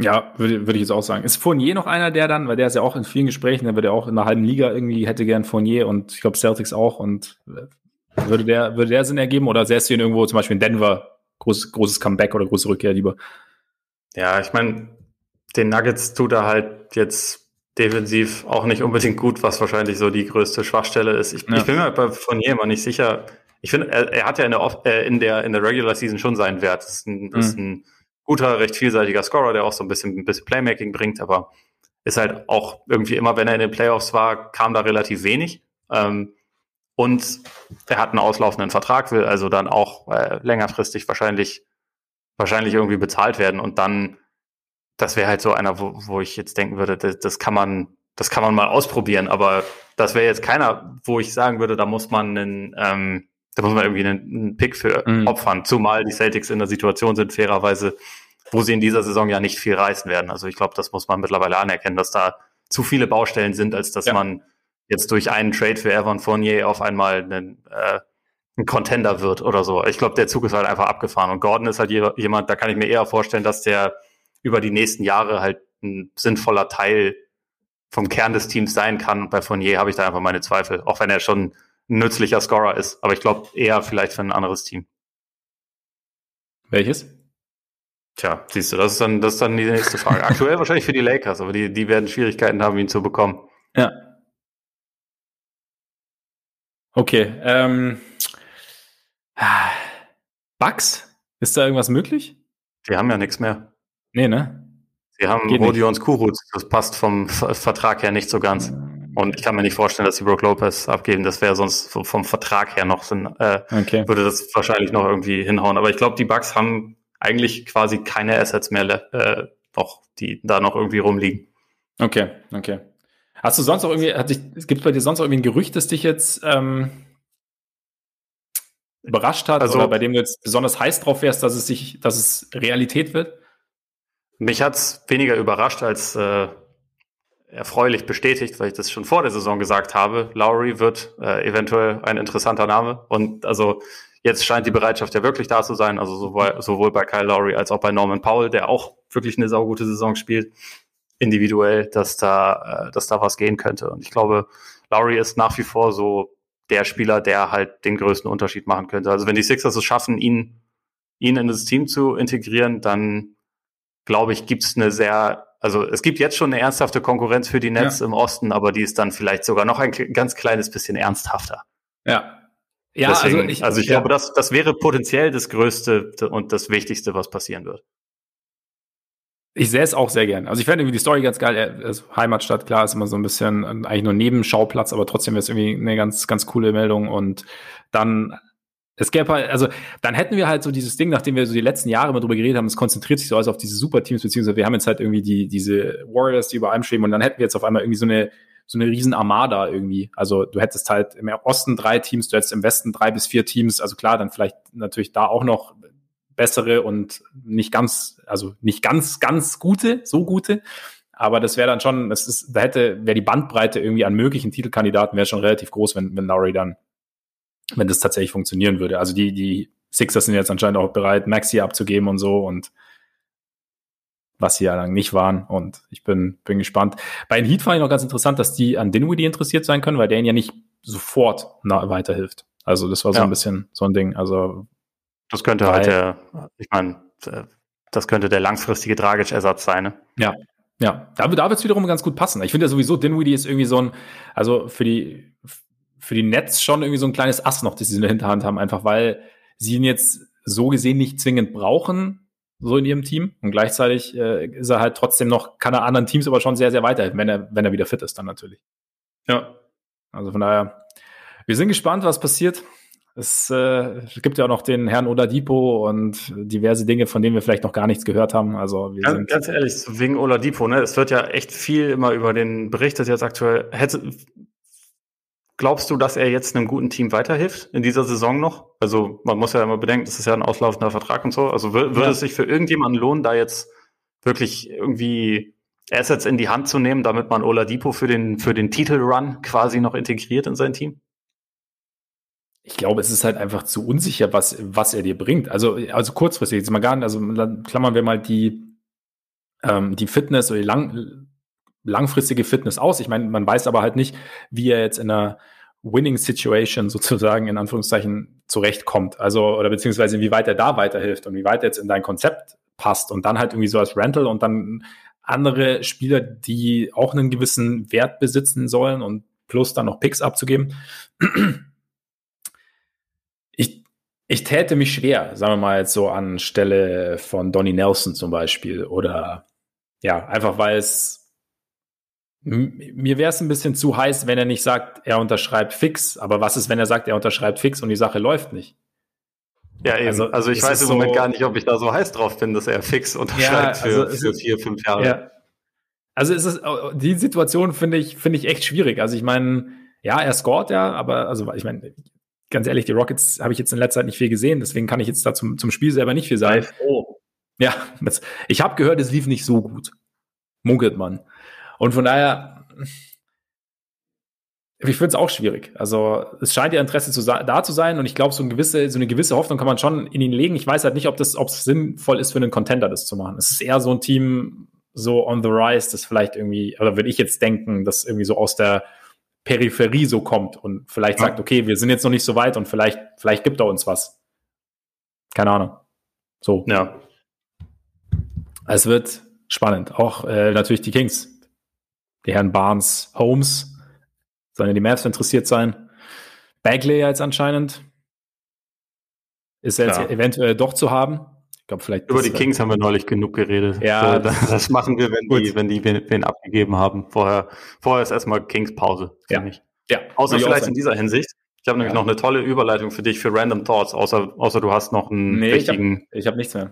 Ja, würde, würde ich jetzt auch sagen. Ist Fournier noch einer, der dann, weil der ist ja auch in vielen Gesprächen, der würde ja auch in der halben Liga irgendwie, hätte gern Fournier und ich glaube Celtics auch und äh, würde der, würde der Sinn ergeben oder säßt du ihn irgendwo zum Beispiel in Denver, groß, großes Comeback oder große Rückkehr lieber? Ja, ich meine, den Nuggets tut er halt jetzt defensiv auch nicht unbedingt gut, was wahrscheinlich so die größte Schwachstelle ist. Ich, ja. ich bin mir bei Fournier immer nicht sicher. Ich finde, er, er hat ja in der, äh, in der, in der Regular Season schon seinen Wert. Das ist ein, das ist mhm. ein guter, recht vielseitiger Scorer, der auch so ein bisschen, ein bisschen Playmaking bringt, aber ist halt auch irgendwie immer, wenn er in den Playoffs war, kam da relativ wenig. Ähm, und er hat einen auslaufenden Vertrag, will also dann auch äh, längerfristig wahrscheinlich, wahrscheinlich irgendwie bezahlt werden. Und dann, das wäre halt so einer, wo, wo ich jetzt denken würde, das, das kann man, das kann man mal ausprobieren. Aber das wäre jetzt keiner, wo ich sagen würde, da muss man einen, ähm, da muss man irgendwie einen, einen Pick für mhm. opfern, zumal die Celtics in der Situation sind, fairerweise, wo sie in dieser Saison ja nicht viel reißen werden. Also ich glaube, das muss man mittlerweile anerkennen, dass da zu viele Baustellen sind, als dass ja. man jetzt durch einen Trade für Evan Fournier auf einmal einen, äh, ein Contender wird oder so. Ich glaube, der Zug ist halt einfach abgefahren. Und Gordon ist halt jemand, da kann ich mir eher vorstellen, dass der über die nächsten Jahre halt ein sinnvoller Teil vom Kern des Teams sein kann. Und bei Fournier habe ich da einfach meine Zweifel, auch wenn er schon ein nützlicher Scorer ist. Aber ich glaube eher vielleicht für ein anderes Team. Welches? Tja, siehst du, das ist dann, das ist dann die nächste Frage. Aktuell wahrscheinlich für die Lakers, aber die, die werden Schwierigkeiten haben, ihn zu bekommen. Ja. Okay. Ähm, Bugs? Ist da irgendwas möglich? Die haben ja nichts mehr. Nee, ne? Sie haben Rodions Kuruz. Das passt vom Vertrag her nicht so ganz. Und ich kann mir nicht vorstellen, dass sie Brook Lopez abgeben. Das wäre sonst vom Vertrag her noch, äh, okay. würde das wahrscheinlich noch irgendwie hinhauen. Aber ich glaube, die Bugs haben eigentlich quasi keine Assets mehr äh, noch, die da noch irgendwie rumliegen. Okay, okay. Hast du sonst auch irgendwie, hat dich, gibt es bei dir sonst auch irgendwie ein Gerücht, das dich jetzt ähm, überrascht hat also, oder bei dem du jetzt besonders heiß drauf wärst, dass es sich, dass es Realität wird? Mich hat's weniger überrascht als äh, erfreulich bestätigt, weil ich das schon vor der Saison gesagt habe. Lowry wird äh, eventuell ein interessanter Name. Und also jetzt scheint die Bereitschaft ja wirklich da zu sein. Also sowohl, sowohl bei Kyle Lowry als auch bei Norman Powell, der auch wirklich eine saugute Saison spielt, individuell, dass da, äh, dass da was gehen könnte. Und ich glaube, Lowry ist nach wie vor so der Spieler, der halt den größten Unterschied machen könnte. Also wenn die Sixers es schaffen, ihn, ihn in das Team zu integrieren, dann glaube ich, gibt es eine sehr also es gibt jetzt schon eine ernsthafte Konkurrenz für die Nets ja. im Osten, aber die ist dann vielleicht sogar noch ein ganz kleines bisschen ernsthafter. Ja. Ja, Deswegen, also ich, also ich ja. glaube, das, das wäre potenziell das Größte und das Wichtigste, was passieren wird. Ich sehe es auch sehr gern. Also ich fände irgendwie die Story ganz geil. Also Heimatstadt, klar, ist immer so ein bisschen eigentlich nur Nebenschauplatz, aber trotzdem wäre es irgendwie eine ganz, ganz coole Meldung. Und dann es gäbe halt, also dann hätten wir halt so dieses Ding, nachdem wir so die letzten Jahre immer drüber geredet haben, es konzentriert sich so alles auf diese Superteams, beziehungsweise wir haben jetzt halt irgendwie die, diese Warriors, die über allem schweben und dann hätten wir jetzt auf einmal irgendwie so eine, so eine riesen Armada irgendwie. Also du hättest halt im Osten drei Teams, du hättest im Westen drei bis vier Teams, also klar, dann vielleicht natürlich da auch noch bessere und nicht ganz, also nicht ganz, ganz gute, so gute. Aber das wäre dann schon, das ist, da hätte, wäre die Bandbreite irgendwie an möglichen Titelkandidaten wäre schon relativ groß, wenn, wenn Lowry dann wenn das tatsächlich funktionieren würde. Also die, die Sixers sind jetzt anscheinend auch bereit, Maxi abzugeben und so und was sie ja lang nicht waren. Und ich bin, bin gespannt. Bei den Heat fand ich noch ganz interessant, dass die an Dinwiddie interessiert sein können, weil der ihnen ja nicht sofort weiterhilft. Also das war so ja. ein bisschen so ein Ding. Also das könnte halt der, ich meine, das könnte der langfristige Dragic-Ersatz sein. Ne? Ja, ja. Da, da wird es wiederum ganz gut passen. Ich finde ja sowieso, Dinwiddie ist irgendwie so ein, also für die für die Nets schon irgendwie so ein kleines Ass noch, das sie in der Hinterhand haben, einfach weil sie ihn jetzt so gesehen nicht zwingend brauchen, so in ihrem Team. Und gleichzeitig äh, ist er halt trotzdem noch, kann er anderen Teams aber schon sehr, sehr weiterhelfen, wenn er, wenn er wieder fit ist, dann natürlich. Ja. Also von daher, wir sind gespannt, was passiert. Es äh, gibt ja auch noch den Herrn Oladipo und diverse Dinge, von denen wir vielleicht noch gar nichts gehört haben. Also wir ganz, sind ganz ehrlich, wegen Oladipo, ne? Es wird ja echt viel immer über den berichtet jetzt aktuell. Hätte, glaubst du, dass er jetzt einem guten Team weiterhilft in dieser Saison noch? Also man muss ja immer bedenken, das ist ja ein auslaufender Vertrag und so. Also würde ja. es sich für irgendjemanden lohnen, da jetzt wirklich irgendwie Assets in die Hand zu nehmen, damit man Oladipo für den für den Titelrun quasi noch integriert in sein Team? ich glaube, es ist halt einfach zu unsicher, was, was er dir bringt. Also, also kurzfristig, jetzt mal gar nicht, also klammern wir mal die, ähm, die Fitness oder die lang, langfristige Fitness aus. Ich meine, man weiß aber halt nicht, wie er jetzt in einer Winning Situation sozusagen in Anführungszeichen zurechtkommt. Also, oder beziehungsweise wie weit er da weiterhilft und wie weit er jetzt in dein Konzept passt und dann halt irgendwie so als Rental und dann andere Spieler, die auch einen gewissen Wert besitzen sollen und plus dann noch Picks abzugeben. Ich täte mich schwer, sagen wir mal jetzt so an Stelle von Donny Nelson zum Beispiel oder ja, einfach weil es mir wäre es ein bisschen zu heiß, wenn er nicht sagt, er unterschreibt fix. Aber was ist, wenn er sagt, er unterschreibt fix und die Sache läuft nicht? Ja, eben. Also, also ich weiß im Moment so, gar nicht, ob ich da so heiß drauf bin, dass er fix unterschreibt ja, also für, für vier, fünf Jahre. Ja. Also es ist die Situation finde ich finde ich echt schwierig. Also ich meine, ja, er scoret ja, aber also ich meine, ganz ehrlich, die Rockets habe ich jetzt in letzter Zeit nicht viel gesehen, deswegen kann ich jetzt da zum, zum Spiel selber nicht viel sagen. Oh. Ja, das, ich habe gehört, es lief nicht so gut. Munkelt man. Und von daher, ich finde es auch schwierig. Also es scheint ja Interesse zu, da zu sein und ich glaube, so, eine gewisse, so eine gewisse Hoffnung kann man schon in ihn legen. Ich weiß halt nicht, ob das, ob es sinnvoll ist für einen Contender, das zu machen. Es ist eher so ein Team, so on the rise, das vielleicht irgendwie, oder würde ich jetzt denken, das irgendwie so aus der Peripherie so kommt und vielleicht ja. sagt, okay, wir sind jetzt noch nicht so weit und vielleicht, vielleicht gibt er uns was. Keine Ahnung. So. Ja. Es wird spannend. Auch äh, natürlich die Kings. Die Herren Barnes, Holmes. Sollen ja die Mavs interessiert sein. Bagley jetzt anscheinend. Ist er jetzt ja. eventuell doch zu haben. Ich glaube, vielleicht. Über die Kings haben wir neulich genug geredet. Ja. Das, das machen wir, wenn die, wenn die wen, wen, abgegeben haben. Vorher, vorher ist erstmal Kings Pause. Ja. Ich. Ja. Außer vielleicht in dieser Hinsicht. Ich habe nämlich ja. noch eine tolle Überleitung für dich für Random Thoughts, außer, außer du hast noch einen nee, richtigen. Ich habe hab nichts mehr.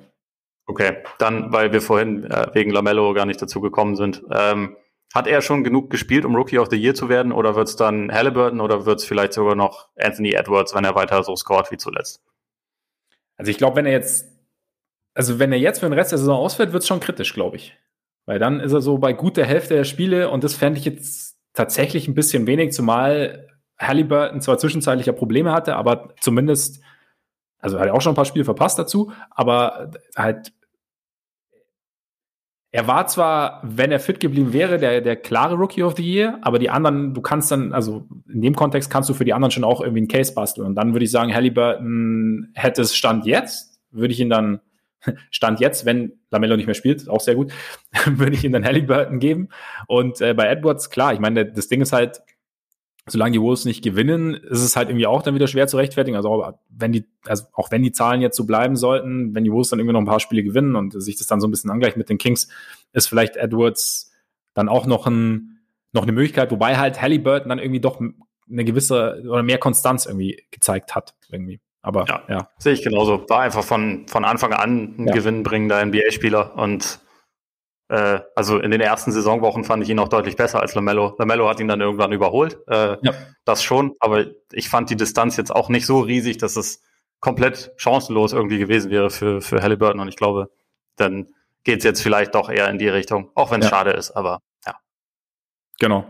Okay, dann, weil wir vorhin äh, wegen Lamello gar nicht dazu gekommen sind. Ähm, hat er schon genug gespielt, um Rookie of the Year zu werden, oder wird es dann Halliburton oder wird es vielleicht sogar noch Anthony Edwards, wenn er weiter so scored wie zuletzt? Also ich glaube, wenn er jetzt also wenn er jetzt für den Rest der Saison ausfällt, wird es schon kritisch, glaube ich. Weil dann ist er so bei gut der Hälfte der Spiele und das fände ich jetzt tatsächlich ein bisschen wenig, zumal Halliburton zwar zwischenzeitlich Probleme hatte, aber zumindest, also hat er auch schon ein paar Spiele verpasst dazu, aber halt, er war zwar, wenn er fit geblieben wäre, der, der klare Rookie of the Year, aber die anderen, du kannst dann, also in dem Kontext kannst du für die anderen schon auch irgendwie einen Case basteln. Und dann würde ich sagen, Halliburton hätte es Stand jetzt, würde ich ihn dann Stand jetzt, wenn Lamello nicht mehr spielt, auch sehr gut, würde ich ihm dann Halliburton geben. Und äh, bei Edwards, klar, ich meine, das Ding ist halt, solange die Wolves nicht gewinnen, ist es halt irgendwie auch dann wieder schwer zu rechtfertigen. Also wenn die, also auch wenn die Zahlen jetzt so bleiben sollten, wenn die Wolves dann irgendwie noch ein paar Spiele gewinnen und sich das dann so ein bisschen angleicht mit den Kings, ist vielleicht Edwards dann auch noch ein, noch eine Möglichkeit, wobei halt Halliburton dann irgendwie doch eine gewisse oder mehr Konstanz irgendwie gezeigt hat, irgendwie. Aber ja, ja. sehe ich genauso. War einfach von, von Anfang an ein ja. gewinnbringender NBA-Spieler und äh, also in den ersten Saisonwochen fand ich ihn auch deutlich besser als Lamello. Lamello hat ihn dann irgendwann überholt, äh, ja. das schon, aber ich fand die Distanz jetzt auch nicht so riesig, dass es komplett chancenlos irgendwie gewesen wäre für, für Halliburton und ich glaube, dann geht es jetzt vielleicht doch eher in die Richtung, auch wenn es ja. schade ist, aber ja. Genau,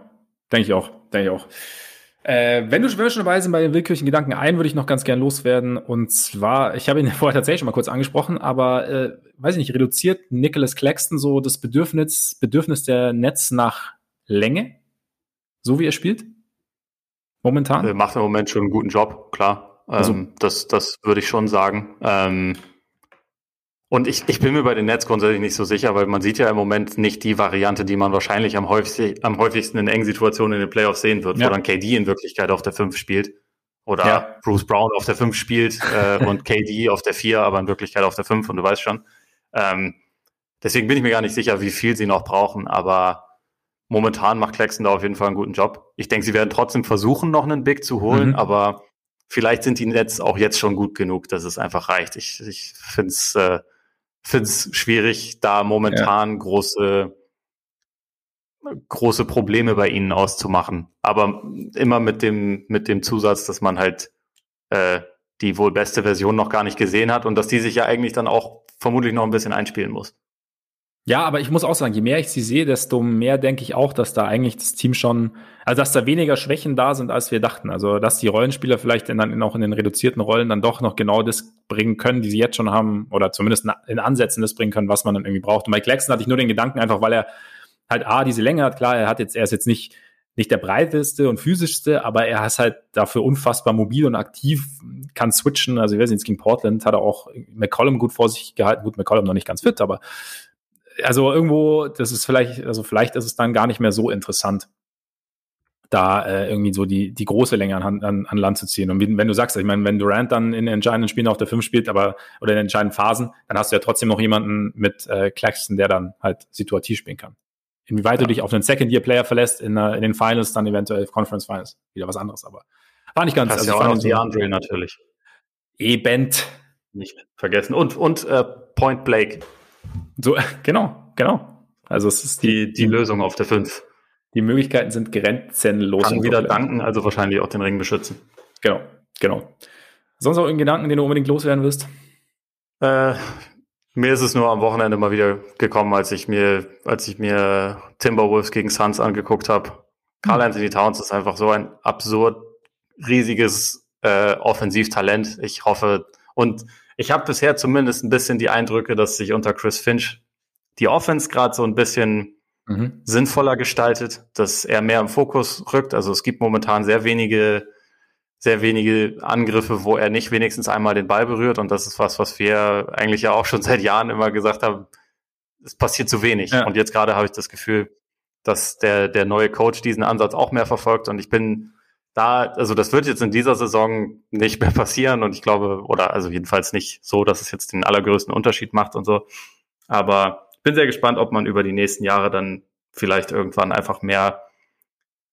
denke ich auch, denke ich auch. Äh, wenn, du, wenn wir schon dabei sind bei den willkürlichen Gedanken, einen würde ich noch ganz gern loswerden. Und zwar, ich habe ihn vorher tatsächlich schon mal kurz angesprochen, aber äh, weiß ich nicht, reduziert Nicholas Claxton so das Bedürfnis, Bedürfnis der Netz nach Länge, so wie er spielt? Momentan? Er macht im Moment schon einen guten Job, klar. Also, ähm, das, das würde ich schon sagen. Ähm, Und ich, ich bin mir bei den Nets grundsätzlich nicht so sicher, weil man sieht ja im Moment nicht die Variante, die man wahrscheinlich am, häufig, am häufigsten in engen Situationen in den Playoffs sehen wird, ja. wo dann KD in Wirklichkeit auf der 5 spielt. Oder ja. Bruce Brown auf der 5 spielt äh, und KD auf der 4, aber in Wirklichkeit auf der 5 und du weißt schon. Ähm, deswegen bin ich mir gar nicht sicher, wie viel sie noch brauchen, aber momentan macht Claxton da auf jeden Fall einen guten Job. Ich denke, sie werden trotzdem versuchen, noch einen Big zu holen, mhm. aber vielleicht sind die Nets auch jetzt schon gut genug, dass es einfach reicht. Ich, ich finde es äh, finde es schwierig, da momentan ja. große große Probleme bei ihnen auszumachen. Aber immer mit dem mit dem Zusatz, dass man halt äh, die wohl beste Version noch gar nicht gesehen hat und dass die sich ja eigentlich dann auch vermutlich noch ein bisschen einspielen muss. Ja, aber ich muss auch sagen, je mehr ich sie sehe, desto mehr denke ich auch, dass da eigentlich das Team schon, also dass da weniger Schwächen da sind, als wir dachten. Also dass die Rollenspieler vielleicht in, dann auch in den reduzierten Rollen dann doch noch genau das bringen können, die sie jetzt schon haben, oder zumindest in Ansätzen das bringen können, was man dann irgendwie braucht. Und Mike Claxton hatte ich nur den Gedanken, einfach weil er halt A, diese Länge hat, klar, er hat jetzt, er ist jetzt nicht, nicht der breiteste und physischste, aber er ist halt dafür unfassbar mobil und aktiv, kann switchen. Also, ich weiß nicht, gegen Portland hat er auch McCollum gut vor sich gehalten. Gut, McCollum noch nicht ganz fit, aber also irgendwo, das ist vielleicht, also vielleicht ist es dann gar nicht mehr so interessant, da äh, irgendwie so die, die große Länge an, an, an Land zu ziehen. Und wenn du sagst, ich meine, wenn Durant dann in entscheidenden Spielen auf der 5 spielt, aber oder in entscheidenden Phasen, dann hast du ja trotzdem noch jemanden mit äh, Claxton, der dann halt situativ spielen kann. Inwieweit ja. du dich auf einen Second-Year-Player verlässt in, in den Finals, dann eventuell Conference Finals. Wieder was anderes, aber war nicht ganz. Das also ja auch noch die Andre natürlich. Eben. Nicht vergessen. Und, und äh, Point Blake. So, genau, genau. Also es ist die, die, Lösung auf der 5. Die Möglichkeiten sind grenzenlos. Kann wieder danken, also wahrscheinlich auch den Ring beschützen. Genau, genau. Sonst noch irgendeinen Gedanken, den du unbedingt loswerden wirst? Äh, mir ist es nur am Wochenende mal wieder gekommen, als ich mir, als ich mir Timberwolves gegen Suns angeguckt habe. Carl hm. Anthony Towns ist einfach so ein absurd riesiges äh, Offensivtalent. Ich hoffe, und ich habe bisher zumindest ein bisschen die Eindrücke, dass sich unter Chris Finch die Offense gerade so ein bisschen mhm. sinnvoller gestaltet, dass er mehr im Fokus rückt. Also es gibt momentan sehr wenige, sehr wenige Angriffe, wo er nicht wenigstens einmal den Ball berührt. Und das ist was, was wir eigentlich ja auch schon seit Jahren immer gesagt haben. Es passiert zu wenig. Ja. Und jetzt gerade habe ich das Gefühl, dass der, der neue Coach diesen Ansatz auch mehr verfolgt. Und ich bin da, also das wird jetzt in dieser Saison nicht mehr passieren und ich glaube, oder also jedenfalls nicht so, dass es jetzt den allergrößten Unterschied macht und so. Aber ich bin sehr gespannt, ob man über die nächsten Jahre dann vielleicht irgendwann einfach mehr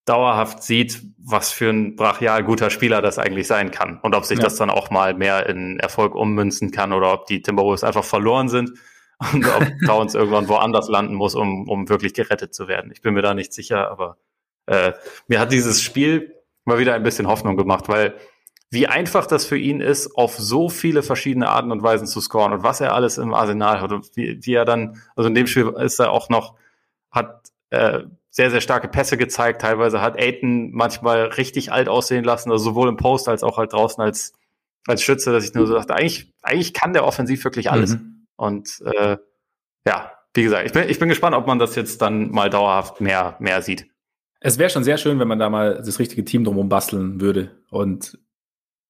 dauerhaft sieht, was für ein brachial guter Spieler das eigentlich sein kann und ob sich ja. das dann auch mal mehr in Erfolg ummünzen kann oder ob die Timberwolves einfach verloren sind und ob Towns irgendwann woanders landen muss, um, um wirklich gerettet zu werden. Ich bin mir da nicht sicher, aber äh, mir hat dieses Spiel mal wieder ein bisschen Hoffnung gemacht, weil wie einfach das für ihn ist, auf so viele verschiedene Arten und Weisen zu scoren und was er alles im Arsenal hat und wie, wie er dann, also in dem Spiel ist er auch noch, hat äh, sehr, sehr starke Pässe gezeigt. Teilweise hat Aiton manchmal richtig alt aussehen lassen, also sowohl im Post als auch halt draußen als, als Schütze, dass ich nur so dachte, eigentlich, eigentlich kann der offensiv wirklich alles. Mhm. Und äh, ja, wie gesagt, ich bin, ich bin gespannt, ob man das jetzt dann mal dauerhaft mehr, mehr sieht. Es wäre schon sehr schön, wenn man da mal das richtige Team drumherum basteln würde und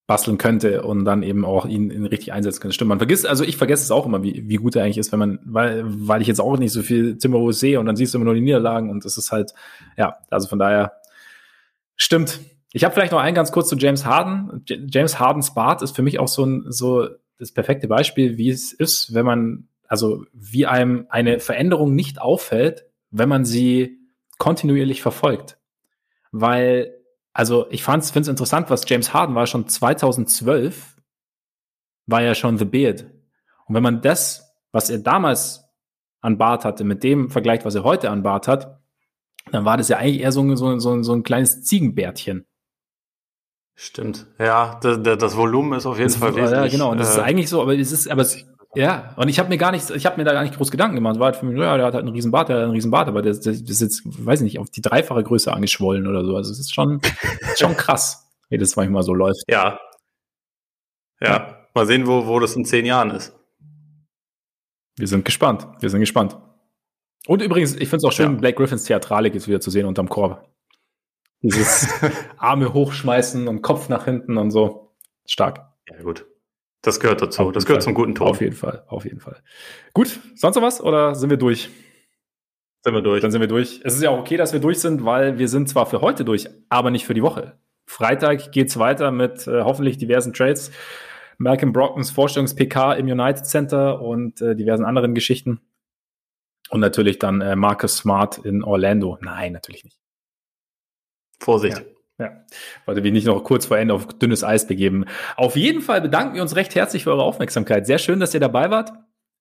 basteln könnte und dann eben auch ihn, ihn richtig einsetzen könnte. Stimmt, man vergisst, also ich vergesse es auch immer, wie, wie gut er eigentlich ist, wenn man, weil, weil ich jetzt auch nicht so viel Timberwolves sehe und dann siehst du immer nur die Niederlagen und das ist halt, ja, also von daher stimmt. Ich habe vielleicht noch einen ganz kurz zu James Harden. James Hardens Bart ist für mich auch so ein, so das perfekte Beispiel, wie es ist, wenn man, also wie einem eine Veränderung nicht auffällt, wenn man sie kontinuierlich verfolgt. Weil, also ich finde es interessant, was James Harden war schon 2012, war ja schon The Beard. Und wenn man das, was er damals an Bart hatte, mit dem vergleicht, was er heute an Bart hat, dann war das ja eigentlich eher so, so, so, so ein kleines Ziegenbärtchen. Stimmt. Ja, das, das Volumen ist auf jeden das Fall wesentlich. Ja, genau. Und das äh, ist eigentlich so, aber es ist, aber es, ja, und ich habe mir gar nicht, ich habe mir da gar nicht groß Gedanken gemacht. War halt für mich, ja, der hat halt einen riesen Bart, der hat einen riesen Bart, aber der, der, ist jetzt, weiß nicht, auf die dreifache Größe angeschwollen oder so. Also es ist schon, schon krass, wie das manchmal so läuft. Ja. Ja, mal sehen, wo, wo das in zehn Jahren ist. Wir sind gespannt. Wir sind gespannt. Und übrigens, ich finde es auch schön, ja. Blake Griffins Theatralik ist wieder zu sehen unterm Korb. Dieses Arme hochschmeißen und Kopf nach hinten und so. Stark. Ja, gut. Das gehört dazu. Das gehört Fall. zum guten Ton. Auf jeden Fall, auf jeden Fall. Gut, sonst noch was oder sind wir durch? Sind wir durch. Dann sind wir durch. Es ist ja auch okay, dass wir durch sind, weil wir sind zwar für heute durch, aber nicht für die Woche. Freitag geht's weiter mit äh, hoffentlich diversen Trades. Malcolm Brockens Vorstellungs-PK im United Center und äh, diversen anderen Geschichten. Und natürlich dann äh, Marcus Smart in Orlando. Nein, natürlich nicht. Vorsicht. Ja. Ja, wollte mich nicht noch kurz vor Ende auf dünnes Eis begeben. Auf jeden Fall bedanken wir uns recht herzlich für eure Aufmerksamkeit. Sehr schön, dass ihr dabei wart.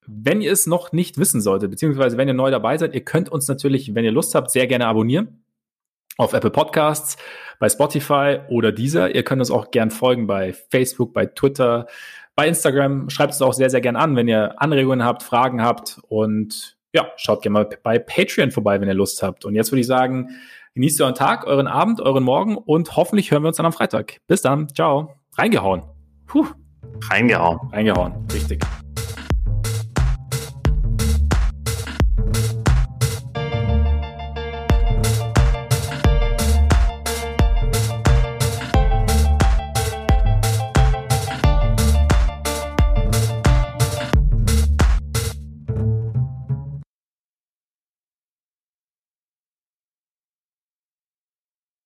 Wenn ihr es noch nicht wissen solltet, beziehungsweise wenn ihr neu dabei seid, ihr könnt uns natürlich, wenn ihr Lust habt, sehr gerne abonnieren. Auf Apple Podcasts, bei Spotify oder dieser. Ihr könnt uns auch gern folgen bei Facebook, bei Twitter, bei Instagram. Schreibt es auch sehr, sehr gern an, wenn ihr Anregungen habt, Fragen habt und ja, schaut gerne mal bei Patreon vorbei, wenn ihr Lust habt. Und jetzt würde ich sagen, genießt euren Tag, euren Abend, euren Morgen und hoffentlich hören wir uns dann am Freitag. Bis dann. Ciao. Reingehauen. Puh. Reingehauen. Reingehauen. Richtig.